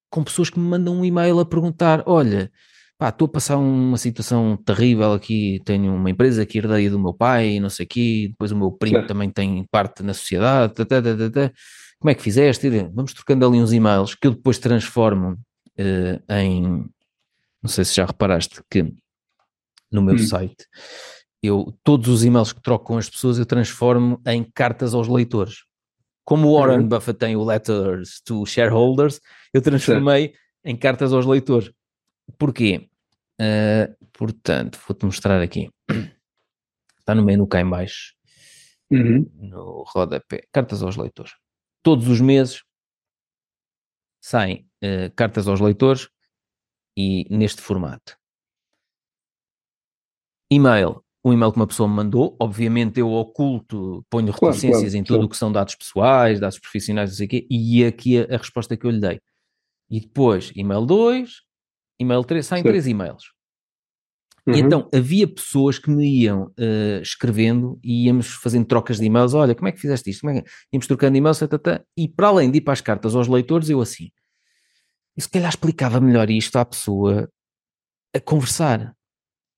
com pessoas que me mandam um e-mail a perguntar: olha, pá, estou a passar uma situação terrível aqui, tenho uma empresa que herdei do meu pai, não sei o quê, depois o meu primo também tem parte na sociedade, tata, tata, tata. como é que fizeste? Vamos trocando ali uns e-mails que eu depois transformo uh, em, não sei se já reparaste que no meu hum. site, eu, todos os e-mails que troco com as pessoas eu transformo em cartas aos leitores. Como o Warren uhum. Buffett tem o Letters to Shareholders, eu transformei certo. em cartas aos leitores. Porquê? Uh, portanto, vou-te mostrar aqui. Está no menu cá em baixo. Uhum. No rodapé. Cartas aos leitores. Todos os meses saem uh, cartas aos leitores e neste formato. E-mail um e-mail que uma pessoa me mandou, obviamente eu oculto, ponho reticências claro, em tudo o que são dados pessoais, dados profissionais, não sei o quê, e aqui a, a, resposta que eu lhe dei. E depois, e-mail 2, e-mail 3, saem três e-mails. Uhum. Então, havia pessoas que me iam uh, escrevendo e íamos fazendo trocas de e-mails. Olha, como é que fizeste isto? Como é que... Íamos trocando e-mails, tata, e para além de ir para as cartas aos leitores, eu assim. E se calhar explicava melhor isto à pessoa a conversar.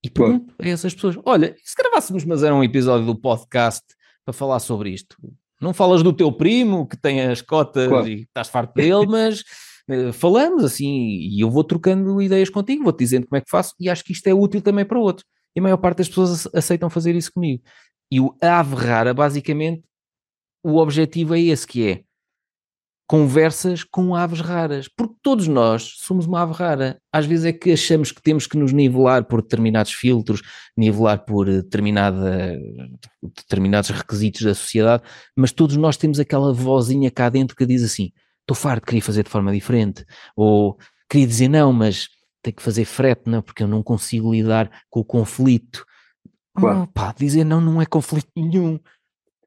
E pergunto a essas pessoas: olha, se gravássemos, mas era um episódio do podcast para falar sobre isto? Não falas do teu primo que tem as cotas claro. e estás farto dele, mas uh, falamos assim e eu vou trocando ideias contigo, vou-te dizendo como é que faço e acho que isto é útil também para outros. E a maior parte das pessoas aceitam fazer isso comigo. E o Ave Rara, basicamente, o objetivo é esse que é conversas com aves raras, porque todos nós somos uma ave rara. Às vezes é que achamos que temos que nos nivelar por determinados filtros, nivelar por determinada, determinados requisitos da sociedade, mas todos nós temos aquela vozinha cá dentro que diz assim: estou farto, queria fazer de forma diferente, ou queria dizer não, mas tenho que fazer frete, não, porque eu não consigo lidar com o conflito. Claro. Oh, pá, dizer não não é conflito nenhum.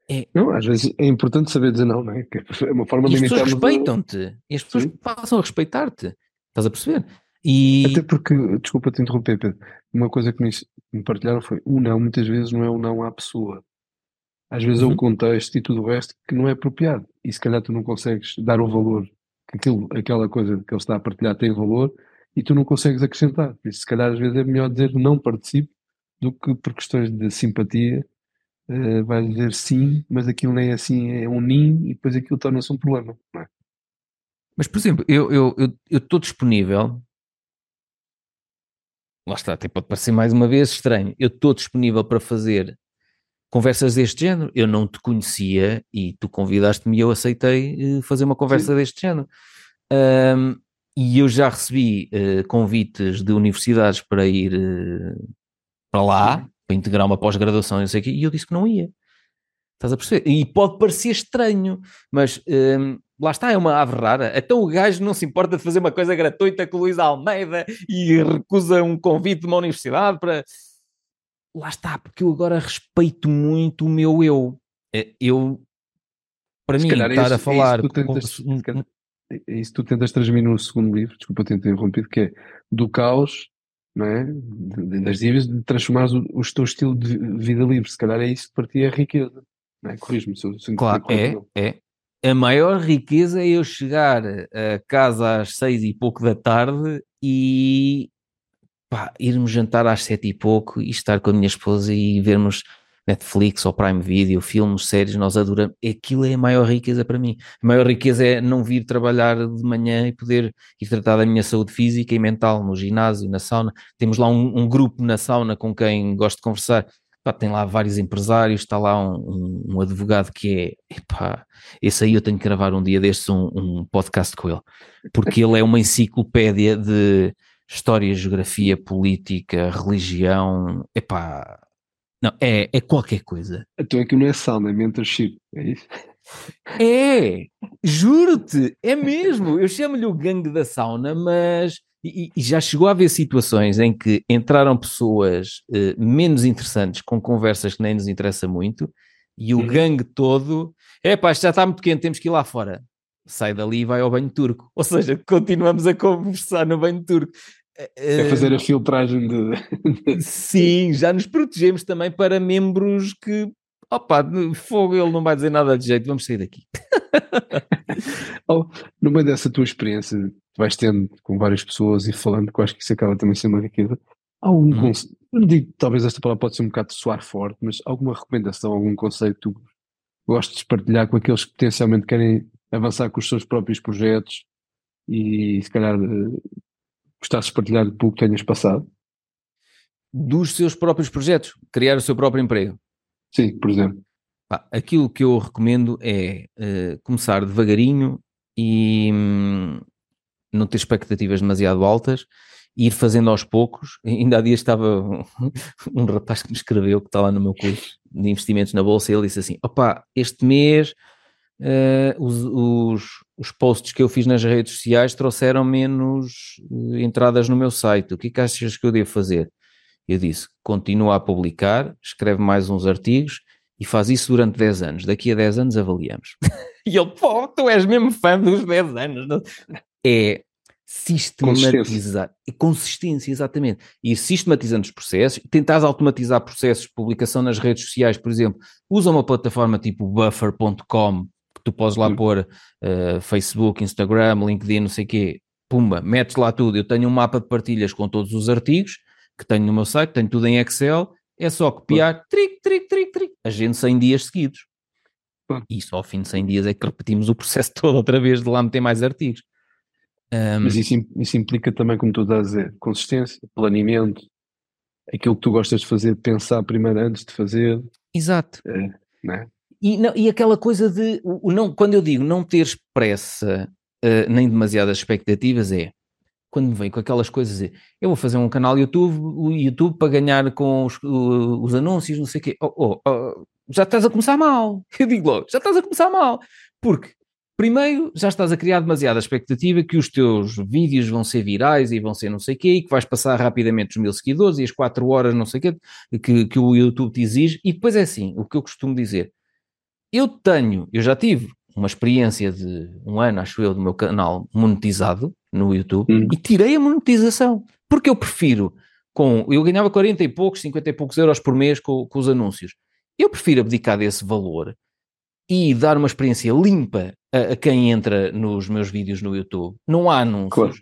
É. Não, às vezes é importante saber dizer não, não é? Que é uma forma de e as pessoas respeitam-te e as pessoas Sim. passam a respeitar-te. Estás a perceber? E... Até porque, desculpa te interromper, Pedro, uma coisa que me, me partilharam foi o não, muitas vezes não é o não à pessoa. Às vezes uhum. é o uhum. contexto e tudo o resto que não é apropriado. E se calhar tu não consegues dar o valor que aquilo, aquela coisa que ele está a partilhar tem valor e tu não consegues acrescentar. E se calhar às vezes é melhor dizer não participe do que por questões de simpatia uh, vai dizer sim, mas aquilo nem é assim, é um nim e depois aquilo torna-se um problema. É? Mas, por exemplo, eu estou eu, eu, eu disponível. Lá está, até pode parecer mais uma vez estranho. Eu estou disponível para fazer conversas deste género. Eu não te conhecia e tu convidaste-me e eu aceitei eh, fazer uma conversa Sim. deste género. Um, e eu já recebi uh, convites de universidades para ir uh, para lá, para integrar uma pós-graduação e sei e eu disse que não ia. Estás a perceber? E pode parecer estranho, mas hum, lá está, é uma ave rara. Então o gajo não se importa de fazer uma coisa gratuita com o Luís Almeida e recusa um convite de uma universidade para. Lá está, porque eu agora respeito muito o meu eu. É, eu, para se mim, estar é isso, a falar. É isso, tentas, com... calhar, isso tu tentas transmitir no segundo livro, desculpa ter interrompido, que é do caos não é? das dívidas, de transformar o, o teu estilo de vida livre. Se calhar é isso que para ti é riqueza. Não é? Corrijo-me se sinto Claro, é, é. A maior riqueza é eu chegar a casa às seis e pouco da tarde e pá, irmos jantar às sete e pouco e estar com a minha esposa e vermos Netflix ou Prime Video, filmes, séries, nós adoramos. Aquilo é a maior riqueza para mim. A maior riqueza é não vir trabalhar de manhã e poder ir tratar da minha saúde física e mental no ginásio, na sauna. Temos lá um, um grupo na sauna com quem gosto de conversar. Pá, tem lá vários empresários, está lá um, um, um, advogado que é, epá, esse aí eu tenho que gravar um dia destes um, um podcast com ele, porque ele é uma enciclopédia de história, geografia, política, religião, epá, não, é, é qualquer coisa. Então aquilo não é sauna, é mentorship, é isso? É, juro-te, é mesmo. Eu chamo-lhe o gangue da sauna, mas. E, e, já chegou a haver situações em que entraram pessoas uh, menos interessantes com conversas que nem nos interessa muito e o uhum. gangue todo, é pá, já está muito quente, temos que ir lá fora. Sai dali e vai ao banho turco. Ou seja, continuamos a conversar no banho turco. É fazer a filtragem de. Sim, já nos protegemos também para membros que. Opa, fogo, ele não vai dizer nada de jeito, vamos sair daqui. oh, no meio dessa tua experiência, vais tendo com várias pessoas e falando, que eu acho que isso acaba também sendo uma riqueza. Há algum hum. conselho, não digo, talvez esta palavra pode ser um bocado soar forte, mas alguma recomendação, algum conceito que tu gostes de partilhar com aqueles que potencialmente querem avançar com os seus próprios projetos e se calhar uh, gostasses de partilhar pouco que tenhas passado? Dos seus próprios projetos, criar o seu próprio emprego. Sim, por exemplo. aquilo que eu recomendo é uh, começar devagarinho e hum, não ter expectativas demasiado altas, ir fazendo aos poucos. Ainda há dias estava um, um rapaz que me escreveu, que está lá no meu curso de investimentos na Bolsa, e ele disse assim: opá, este mês uh, os, os, os, posts que eu fiz nas redes sociais trouxeram menos uh, entradas no meu site. O que é que achas que eu devo fazer? Eu disse: continua a publicar, escreve mais uns artigos e faz isso durante 10 anos. Daqui a 10 anos avaliamos. e ele, pô, tu és mesmo fã dos 10 anos. Não? É sistematizar. Consistência. consistência, exatamente. E sistematizando os processos, tentares automatizar processos de publicação nas redes sociais, por exemplo, usa uma plataforma tipo buffer.com tu podes lá Sim. pôr uh, Facebook, Instagram, LinkedIn, não sei o quê, pumba, metes lá tudo. Eu tenho um mapa de partilhas com todos os artigos que tenho no meu site, tenho tudo em Excel, é só copiar, tric, tric, tric, tric, agendo 100 dias seguidos. E só ao fim de 100 dias é que repetimos o processo todo outra vez de lá meter mais artigos. Um, Mas isso, isso implica também, como tu estás a dizer, consistência, planeamento, aquilo que tu gostas de fazer, pensar primeiro antes de fazer. Exato. É, né? E, não, e aquela coisa de, o, não, quando eu digo não teres pressa, uh, nem demasiadas expectativas, é quando me vem com aquelas coisas, é, eu vou fazer um canal YouTube, o YouTube para ganhar com os, os anúncios, não sei o quê. Oh, oh, oh, já estás a começar mal. Eu digo logo, já estás a começar mal. Porque, primeiro, já estás a criar demasiada expectativa que os teus vídeos vão ser virais e vão ser não sei o quê, e que vais passar rapidamente os mil seguidores e as quatro horas, não sei o quê, que, que o YouTube te exige. E depois é assim, o que eu costumo dizer, eu tenho, eu já tive uma experiência de um ano, acho eu, do meu canal monetizado no YouTube hum. e tirei a monetização, porque eu prefiro com, eu ganhava 40 e poucos, 50 e poucos euros por mês com, com os anúncios. Eu prefiro abdicar desse valor e dar uma experiência limpa a, a quem entra nos meus vídeos no YouTube. Não há anúncios. Claro.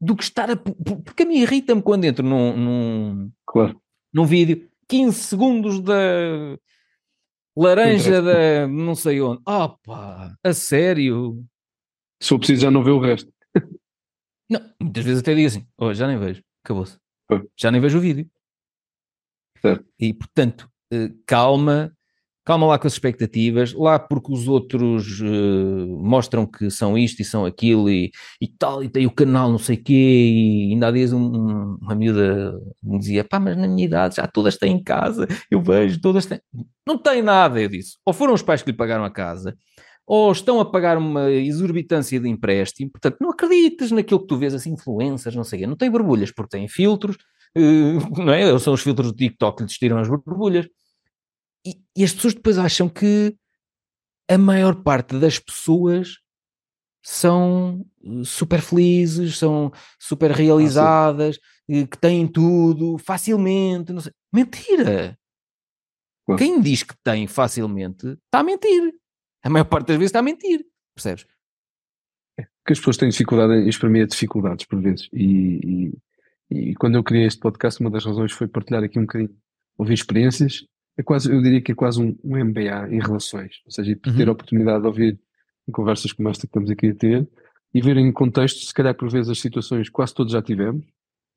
Do que estar a. Porque a mim irrita-me quando entro num, num, claro. num vídeo 15 segundos da Laranja da não sei onde. Opa, a sério? Se eu preciso já não ver o resto. Não, muitas vezes até digo assim, oh, já nem vejo, acabou-se. Já nem vejo o vídeo. Certo. E portanto, eh, calma, calma lá com as expectativas, lá porque os outros uh, mostram que são isto e são aquilo e, e tal, e tem o canal não sei quê, e ainda há dias um, uma miúda me dizia, pá, mas na minha idade já todas têm em casa, eu vejo, todas têm. Não tem nada, eu disse. Ou foram os pais que lhe pagaram a casa, ou estão a pagar uma exorbitância de empréstimo, portanto, não acreditas naquilo que tu vês, as influências, não sei o quê, não tem borbulhas, porque têm filtros, uh, não é? São os filtros do TikTok que lhes tiram as borbulhas e, e as pessoas depois acham que a maior parte das pessoas são eh, super felizes, são super realizadas, ah, que têm tudo facilmente. Não sei. Mentira! Quem diz que tem facilmente está a mentir. A maior parte das vezes está a mentir. Percebes? É, que as pessoas têm dificuldade em exprimir dificuldades por vezes. E, e, e, quando eu criei este podcast, uma das razões foi partilhar aqui um bocadinho, ouvir experiências é quase, eu diria que é quase um, um MBA em relações, ou seja, ter uhum. a oportunidade de ouvir em conversas como esta que estamos aqui a ter e ver em contexto, se calhar por vezes as situações quase todos já tivemos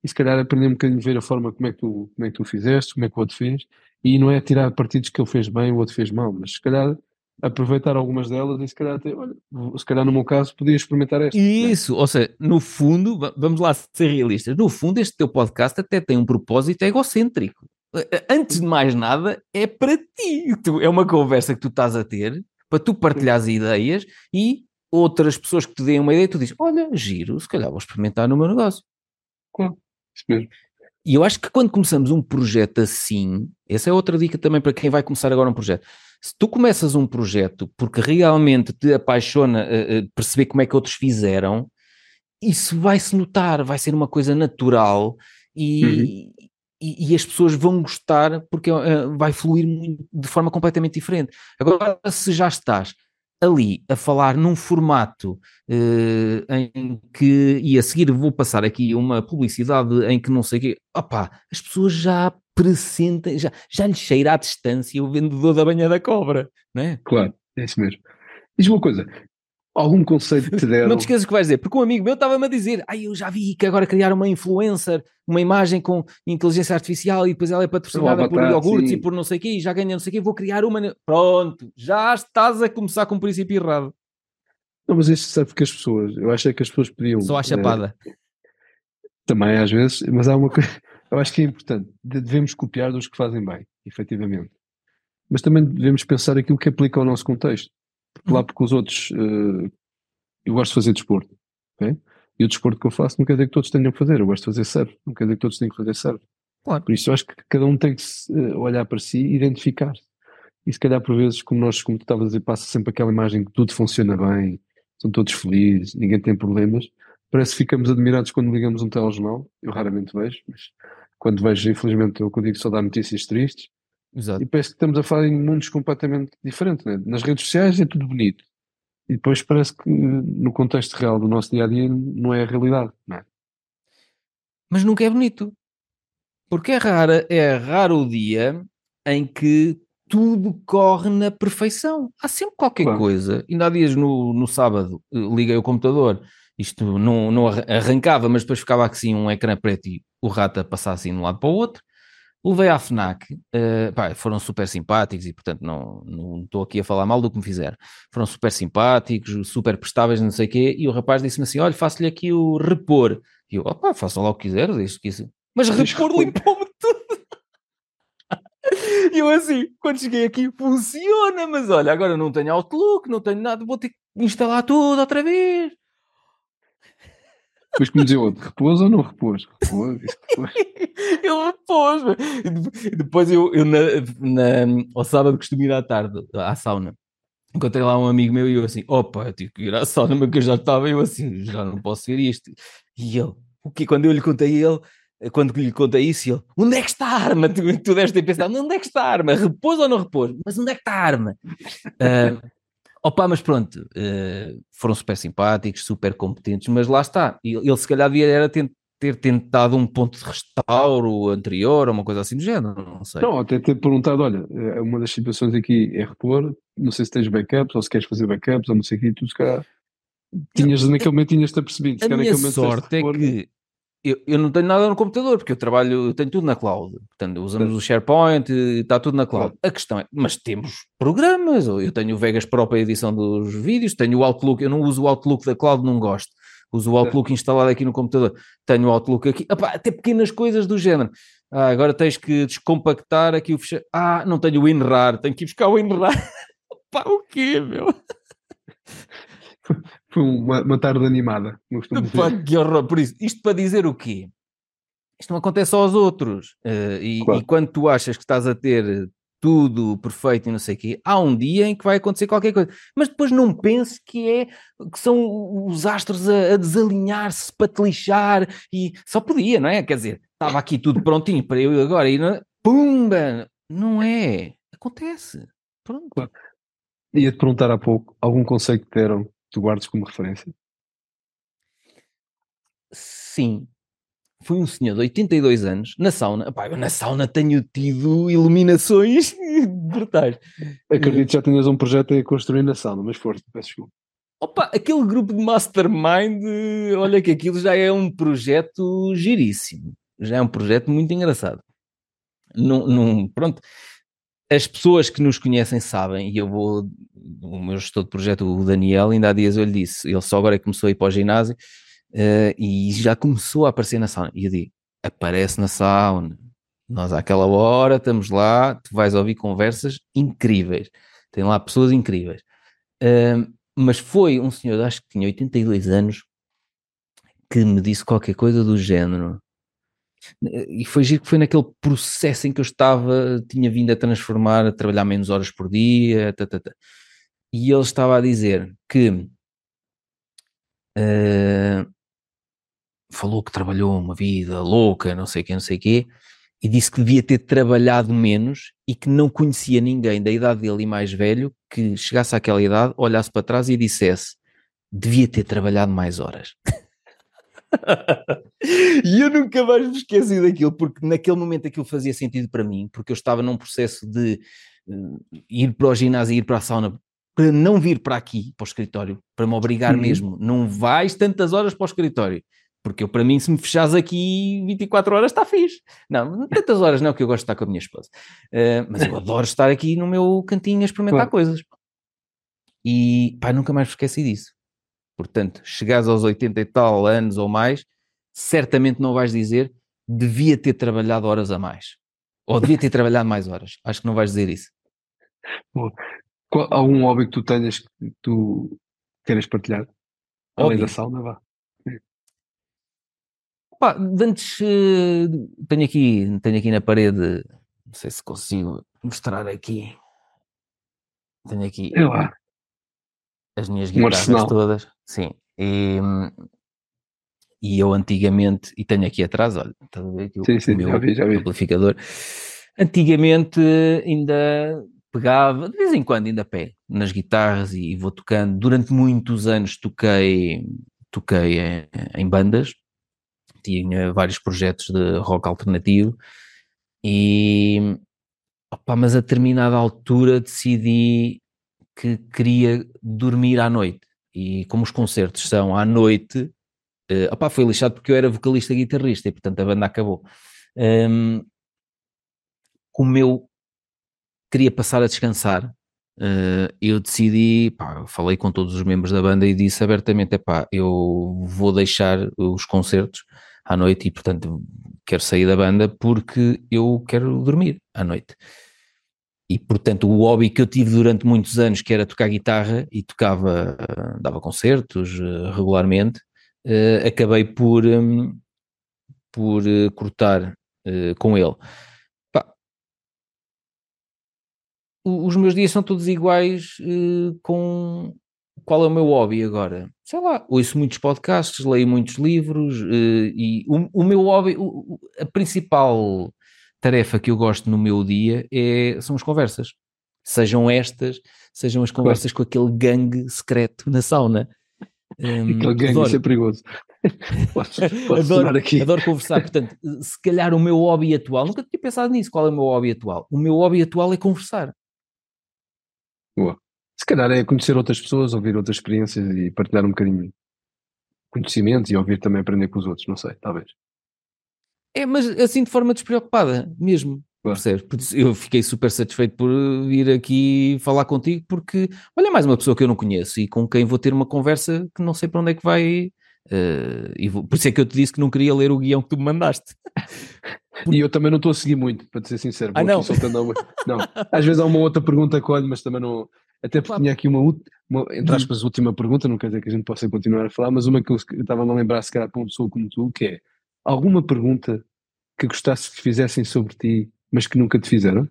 e se calhar aprender um bocadinho a ver a forma como é que tu, como é que tu fizeste, como é que o outro fez e não é tirar partidos que ele fez bem o outro fez mal, mas se calhar aproveitar algumas delas e se calhar até, olha, se calhar no meu caso podia experimentar esta. Isso, ou seja, no fundo, vamos lá ser realistas, no fundo este teu podcast até tem um propósito egocêntrico antes de mais nada, é para ti. é uma conversa que tu estás a ter para tu partilhares ideias e outras pessoas que te deem uma ideia, tu dizes: Olha, giro, se calhar vou experimentar no meu negócio. Claro, isso mesmo. E eu acho que quando começamos um projeto assim, essa é outra dica também para quem vai começar agora um projeto. Se tu começas um projeto porque realmente te apaixona uh, uh, perceber como é que outros fizeram, isso vai-se notar, vai ser uma coisa natural e, uhum. E, e, as pessoas vão gostar porque uh, vai fluir de forma completamente diferente. Agora, se já estás ali a falar num formato uh, em que, e a seguir vou passar aqui uma publicidade em que não sei o quê, opá, as pessoas já pressentem, já, já lhe cheira à distância o vendedor da banha da cobra, não é? Claro, é isso mesmo. Diz uma coisa, algum conceito que te deram? Não te esqueças o que vais dizer, porque um amigo meu estava-me a dizer, ai, eu já vi que agora criaram uma influencer, uma imagem com inteligência artificial e depois ela é patrocinada por iogurtes sim. e por não sei o quê e já ganha não sei o quê, vou criar uma... Pronto, já estás a começar com um princípio errado. Não, mas isto sabe que as pessoas, eu acho é que as pessoas podiam... Só a chapada. É, também às vezes, mas há uma coisa, eu acho que é importante, devemos copiar dos que fazem bem, efetivamente. Mas também devemos pensar aquilo que aplica ao nosso contexto lá porque os outros, uh, eu gosto de fazer desporto, okay? e o desporto que eu faço não quer dizer que todos tenham que fazer, eu gosto de fazer surf, não quer dizer que todos tenham que fazer surf. Claro. Por isso eu acho que cada um tem que uh, olhar para si e identificar. E se calhar por vezes, como nós, como tu estavas a dizer, passa sempre aquela imagem que tudo funciona bem, são todos felizes, ninguém tem problemas. Parece que ficamos admirados quando ligamos um telejornal, eu raramente vejo, mas quando vejo, infelizmente, eu digo só dá notícias tristes, Exato. E parece que estamos a falar em mundos completamente diferentes. Né? Nas redes sociais é tudo bonito. E depois parece que no contexto real do nosso dia a dia não é a realidade. Não é? Mas nunca é bonito. Porque é raro, é raro o dia em que tudo corre na perfeição. Há sempre qualquer claro. coisa. Ainda há dias no, no sábado liguei o computador, isto não, não arrancava, mas depois ficava assim um ecrã preto e o rato a passar assim de um lado para o outro. Levei à FNAC, uh, pá, foram super simpáticos e, portanto, não, não estou aqui a falar mal do que me fizeram. Foram super simpáticos, super prestáveis, não sei o quê, e o rapaz disse-me assim: olha, faço-lhe aqui o repor. E eu, opá, faça lá o que quiser, desde que isso. Mas repor limpou-me tudo. E eu assim, quando cheguei aqui, funciona, mas olha, agora não tenho Outlook, não tenho nada, vou ter que instalar tudo outra vez. Depois que me dizia outro, repôs ou não repôs? Repôs, repôs. ele repôs. Depois eu, eu na, na, ao sábado costumo ir à tarde à sauna. Encontrei lá um amigo meu e eu assim, opa, eu tive que ir à sauna, mas que eu já estava, eu assim, já não posso ver isto. E ele, o Quando eu lhe contei ele, quando lhe contei isso, ele, onde é que está a arma? Tu, tu deves ter pensado, onde é que está a arma? Repôs ou não repôs? Mas onde é que está a arma? Uh, Opa, mas pronto, uh, foram super simpáticos, super competentes, mas lá está. Ele, ele se calhar devia era ter, ter tentado um ponto de restauro anterior, ou uma coisa assim do género, não sei. Não, até ter perguntado, olha, eh, uma das situações aqui é repor, não sei se tens backups, ou se queres fazer backups, ou não sei o que, tu se calhar tinhas, naquele momento tinhas-te apercebido. A minha sorte é que eu, eu, não tenho nada no computador, porque eu trabalho, eu tenho tudo na cloud. Portanto, usamos o SharePoint, está tudo na cloud. A questão é, mas temos programas, eu tenho o Vegas Pro para a edição dos vídeos, tenho o Outlook, eu não uso o Outlook da cloud, não gosto. Uso o Outlook instalado aqui no computador. Tenho o Outlook aqui. Epá, até pequenas coisas do género. Ah, agora tens que descompactar aqui o fechado. Ah, não tenho o WinRAR, tenho que ir buscar o WinRAR. Pá, o quê, meu? Foi uma, uma tarde animada. Pá, que horror. Por isso, isto para dizer o quê? Isto não acontece só aos outros. Uh, e, claro. e, quando tu achas que estás a ter tudo perfeito e não sei o quê, há um dia em que vai acontecer qualquer coisa. Mas depois não penses que é que são os astros a, a desalinhar-se para te lixar e só podia, não é? Quer dizer, estava aqui tudo prontinho para eu agora e não, pumba! Não é. Acontece. Pronto. Ia-te perguntar há pouco algum conceito que deram tu guardas como referência? Sim. Foi um senhor de 82 anos, na sauna. Epá, eu na sauna tenho tido iluminações brutais. Acredito que já tinhas um projeto a construir na sauna, mas força, peço desculpa. Opa, aquele grupo de mastermind, olha que aquilo já é um projeto giríssimo. Já é um projeto muito engraçado. Num, num, pronto, as pessoas que nos conhecem sabem, e eu vou, o meu gestor de projeto, o Daniel, ainda há dias eu lhe disse, ele só agora começou a ir para o ginásio uh, e já começou a aparecer na sauna. E eu digo, aparece na sauna, nós àquela hora estamos lá, tu vais ouvir conversas incríveis, tem lá pessoas incríveis. Uh, mas foi um senhor, acho que tinha 82 anos, que me disse qualquer coisa do género e foi giro que foi naquele processo em que eu estava, tinha vindo a transformar, a trabalhar menos horas por dia, tá. Tá, tá. e ele estava a dizer que uh, falou que trabalhou uma vida louca, não sei o que, não sei o quê, e disse que devia ter trabalhado menos e que não conhecia ninguém da idade dele e mais velho que chegasse àquela idade, olhasse para trás e dissesse devia ter trabalhado mais horas. e eu nunca mais me esqueci daquilo, porque naquele momento aquilo fazia sentido para mim, porque eu estava num processo de uh, ir para o ginásio e ir para a sauna para não vir para aqui, para o escritório, para me obrigar uhum. mesmo. Não vais tantas horas para o escritório. Porque eu, para mim, se me fechares aqui 24 horas, está fixe. Não, tantas horas não, que eu gosto de estar com a minha esposa. Uh, mas eu adoro estar aqui no meu cantinho a experimentar claro. coisas. E, pá, nunca mais me esqueci disso. Portanto, chegares aos 80 e tal anos ou mais, certamente não vais dizer devia ter trabalhado horas a mais. Ou devia ter trabalhado mais horas. Acho que não vais dizer isso. Bom, qual, algum hobby que tu tenhas que tu queres partilhar? Além da sauna, vá. Pá, antes uh, tenho aqui, tenho aqui na parede, não sei se consigo mostrar aqui. Tenho aqui as minhas guitarras todas. Sim. E, e eu antigamente, e tenho aqui atrás, olha, estás a ver aqui sim, o, sim, meu já vi, já vi. amplificador. Antigamente ainda pegava, de vez em quando ainda pego nas guitarras e vou tocando. Durante muitos anos toquei, toquei em, em bandas, tinha vários projetos de rock alternativo e opa, mas a determinada altura decidi que queria dormir à noite e como os concertos são à noite uh, opa, foi lixado porque eu era vocalista e guitarrista e portanto a banda acabou um, como eu queria passar a descansar, uh, eu decidi, pá, falei com todos os membros da banda e disse abertamente: pá, eu vou deixar os concertos à noite e, portanto, quero sair da banda porque eu quero dormir à noite. E, portanto, o hobby que eu tive durante muitos anos, que era tocar guitarra e tocava, dava concertos uh, regularmente, uh, acabei por, um, por cortar com ele os meus dias são todos iguais com qual é o meu hobby agora? Sei lá, ouço muitos podcasts, leio muitos livros e o, o, meu hobby, o, a principal tarefa que eu gosto no meu dia é, são as conversas. Sejam estas, sejam as conversas com aquele gangue secreto na sauna. Um, aquele gangue, adoro. isso é perigoso. posso, posso adoro, aqui. adoro conversar. Portanto, se calhar o meu hobby atual, nunca tinha pensado nisso. Qual é o meu hobby atual? O meu hobby atual é conversar. Boa. Se calhar é conhecer outras pessoas, ouvir outras experiências e partilhar um bocadinho conhecimentos e ouvir também aprender com os outros, não sei, talvez. É, mas assim de forma despreocupada, mesmo. Percebes? Eu fiquei super satisfeito por vir aqui falar contigo, porque olha, mais uma pessoa que eu não conheço e com quem vou ter uma conversa que não sei para onde é que vai. Uh, e vou, por isso é que eu te disse que não queria ler o guião que tu me mandaste. E eu também não estou a seguir muito, para te ser sincero. Ah, não. não. Às vezes há uma outra pergunta que olho, mas também não. Até porque tinha aqui uma, uma entre aspas, última pergunta, não quer dizer que a gente possa continuar a falar, mas uma que eu estava-me a lembrar, se calhar, para uma pessoa como tu, que é alguma pergunta que gostasses que fizessem sobre ti, mas que nunca te fizeram?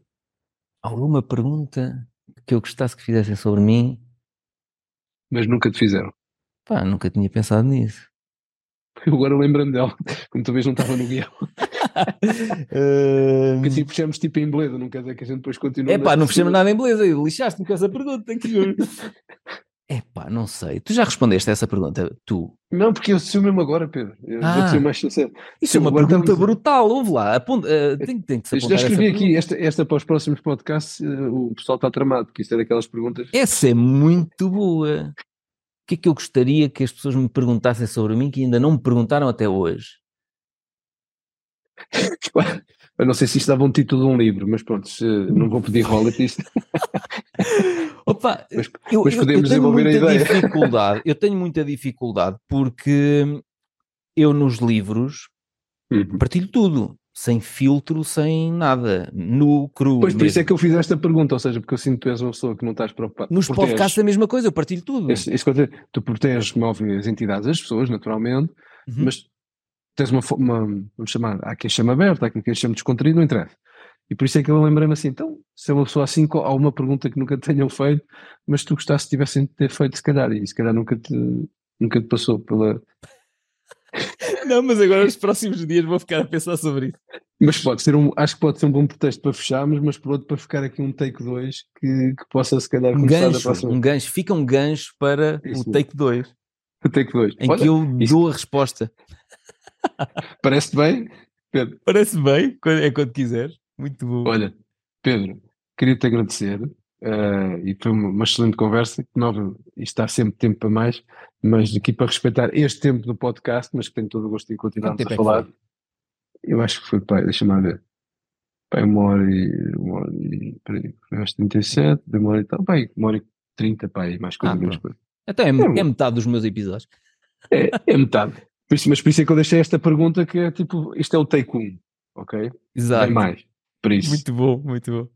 Alguma pergunta que eu gostasse que fizessem sobre mim, mas nunca te fizeram? Pá, nunca tinha pensado nisso. Eu agora lembro-me dela, como talvez não estava no guião. Porque assim fechamos tipo em beleza, não quer dizer que a gente depois continue. É pá, não fechamos nada em beleza, lixaste-me com essa pergunta. É pá, não sei. Tu já respondeste a essa pergunta? Tu? Não, porque eu sou mesmo agora, Pedro. Eu ah, vou ser mais sincero. Isso é uma pergunta estamos... brutal. Ouve lá. Aponta, uh, tem, tem que se Já escrevi aqui, esta, esta para os próximos podcasts, uh, o pessoal está tramado, porque isto é daquelas perguntas. Essa é muito boa o que é que eu gostaria que as pessoas me perguntassem sobre mim que ainda não me perguntaram até hoje? Eu não sei se isto dava um título de um livro, mas pronto, não vou pedir royalties. Opa, mas, eu, mas podemos eu, eu desenvolver a ideia. Dificuldade, eu tenho muita dificuldade porque eu nos livros uhum. partilho tudo sem filtro, sem nada, nu, cru. Pois, por isso é que eu fiz esta pergunta, ou seja, porque eu sinto que tu és uma pessoa que não estás preocupada. Nos proteges, podcasts é a mesma coisa, eu partilho tudo. Isso, isso, tu proteges, como óbvio, as entidades, as pessoas, naturalmente, uhum. mas tens uma, uma, vamos chamar, há quem chama aberta, há quem chama descontraído, não interessa. E por isso é que eu lembrei-me assim, então, se é uma pessoa assim, há uma pergunta que nunca tenham feito, mas tu gostasse tivessem de ter feito, se calhar, e se calhar nunca te, nunca te passou pela, Não, mas agora nos próximos dias vou ficar a pensar sobre isso. Mas pode ser um, acho que pode ser um bom pretexto para fecharmos, mas por outro para ficar aqui um take 2 que, que possa se calhar Um gancho, próxima. um gancho, fica um gancho para Isso o take 2, Um take 2. em que eu dou a resposta. Parece bem? Pedro, Parece bem, é quando quiseres. Muito bom. olha, Pedro, queria-te agradecer eh, e foi uma, uma excelente conversa. que Nova, isto dá sempre tempo para mais, mas aqui para respeitar este tempo do podcast, mas que tenho todo o gosto em continuarmos Quanto a é falar. Eu acho que foi, pá, deixa-me ver. Pá, uma hora e. Uma hora e. Peraí, foi às 37, de uma hora e tal. Pá, aí, uma hora e 30, pá, e mais coisa, Ah, menos coisa. Então é, É, é metade dos meus episódios. É, é metade. Por isso, mas por isso é que eu deixei esta pergunta que é tipo, isto é o take 1, ok? Exato. Bem mais. Por isso, Muito bom, muito bom.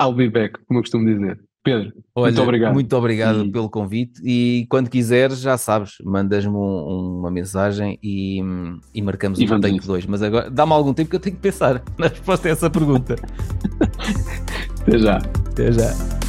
I'll be back, como eu costumo dizer. Pedro, Olha, muito obrigado. Muito obrigado E- pelo convite e quando quiseres, já sabes, mandas-me um- uma mensagem e, e marcamos E o take isso. 2. Mas agora dá-me algum tempo que eu tenho que pensar na resposta a essa pergunta. Até já. Até já.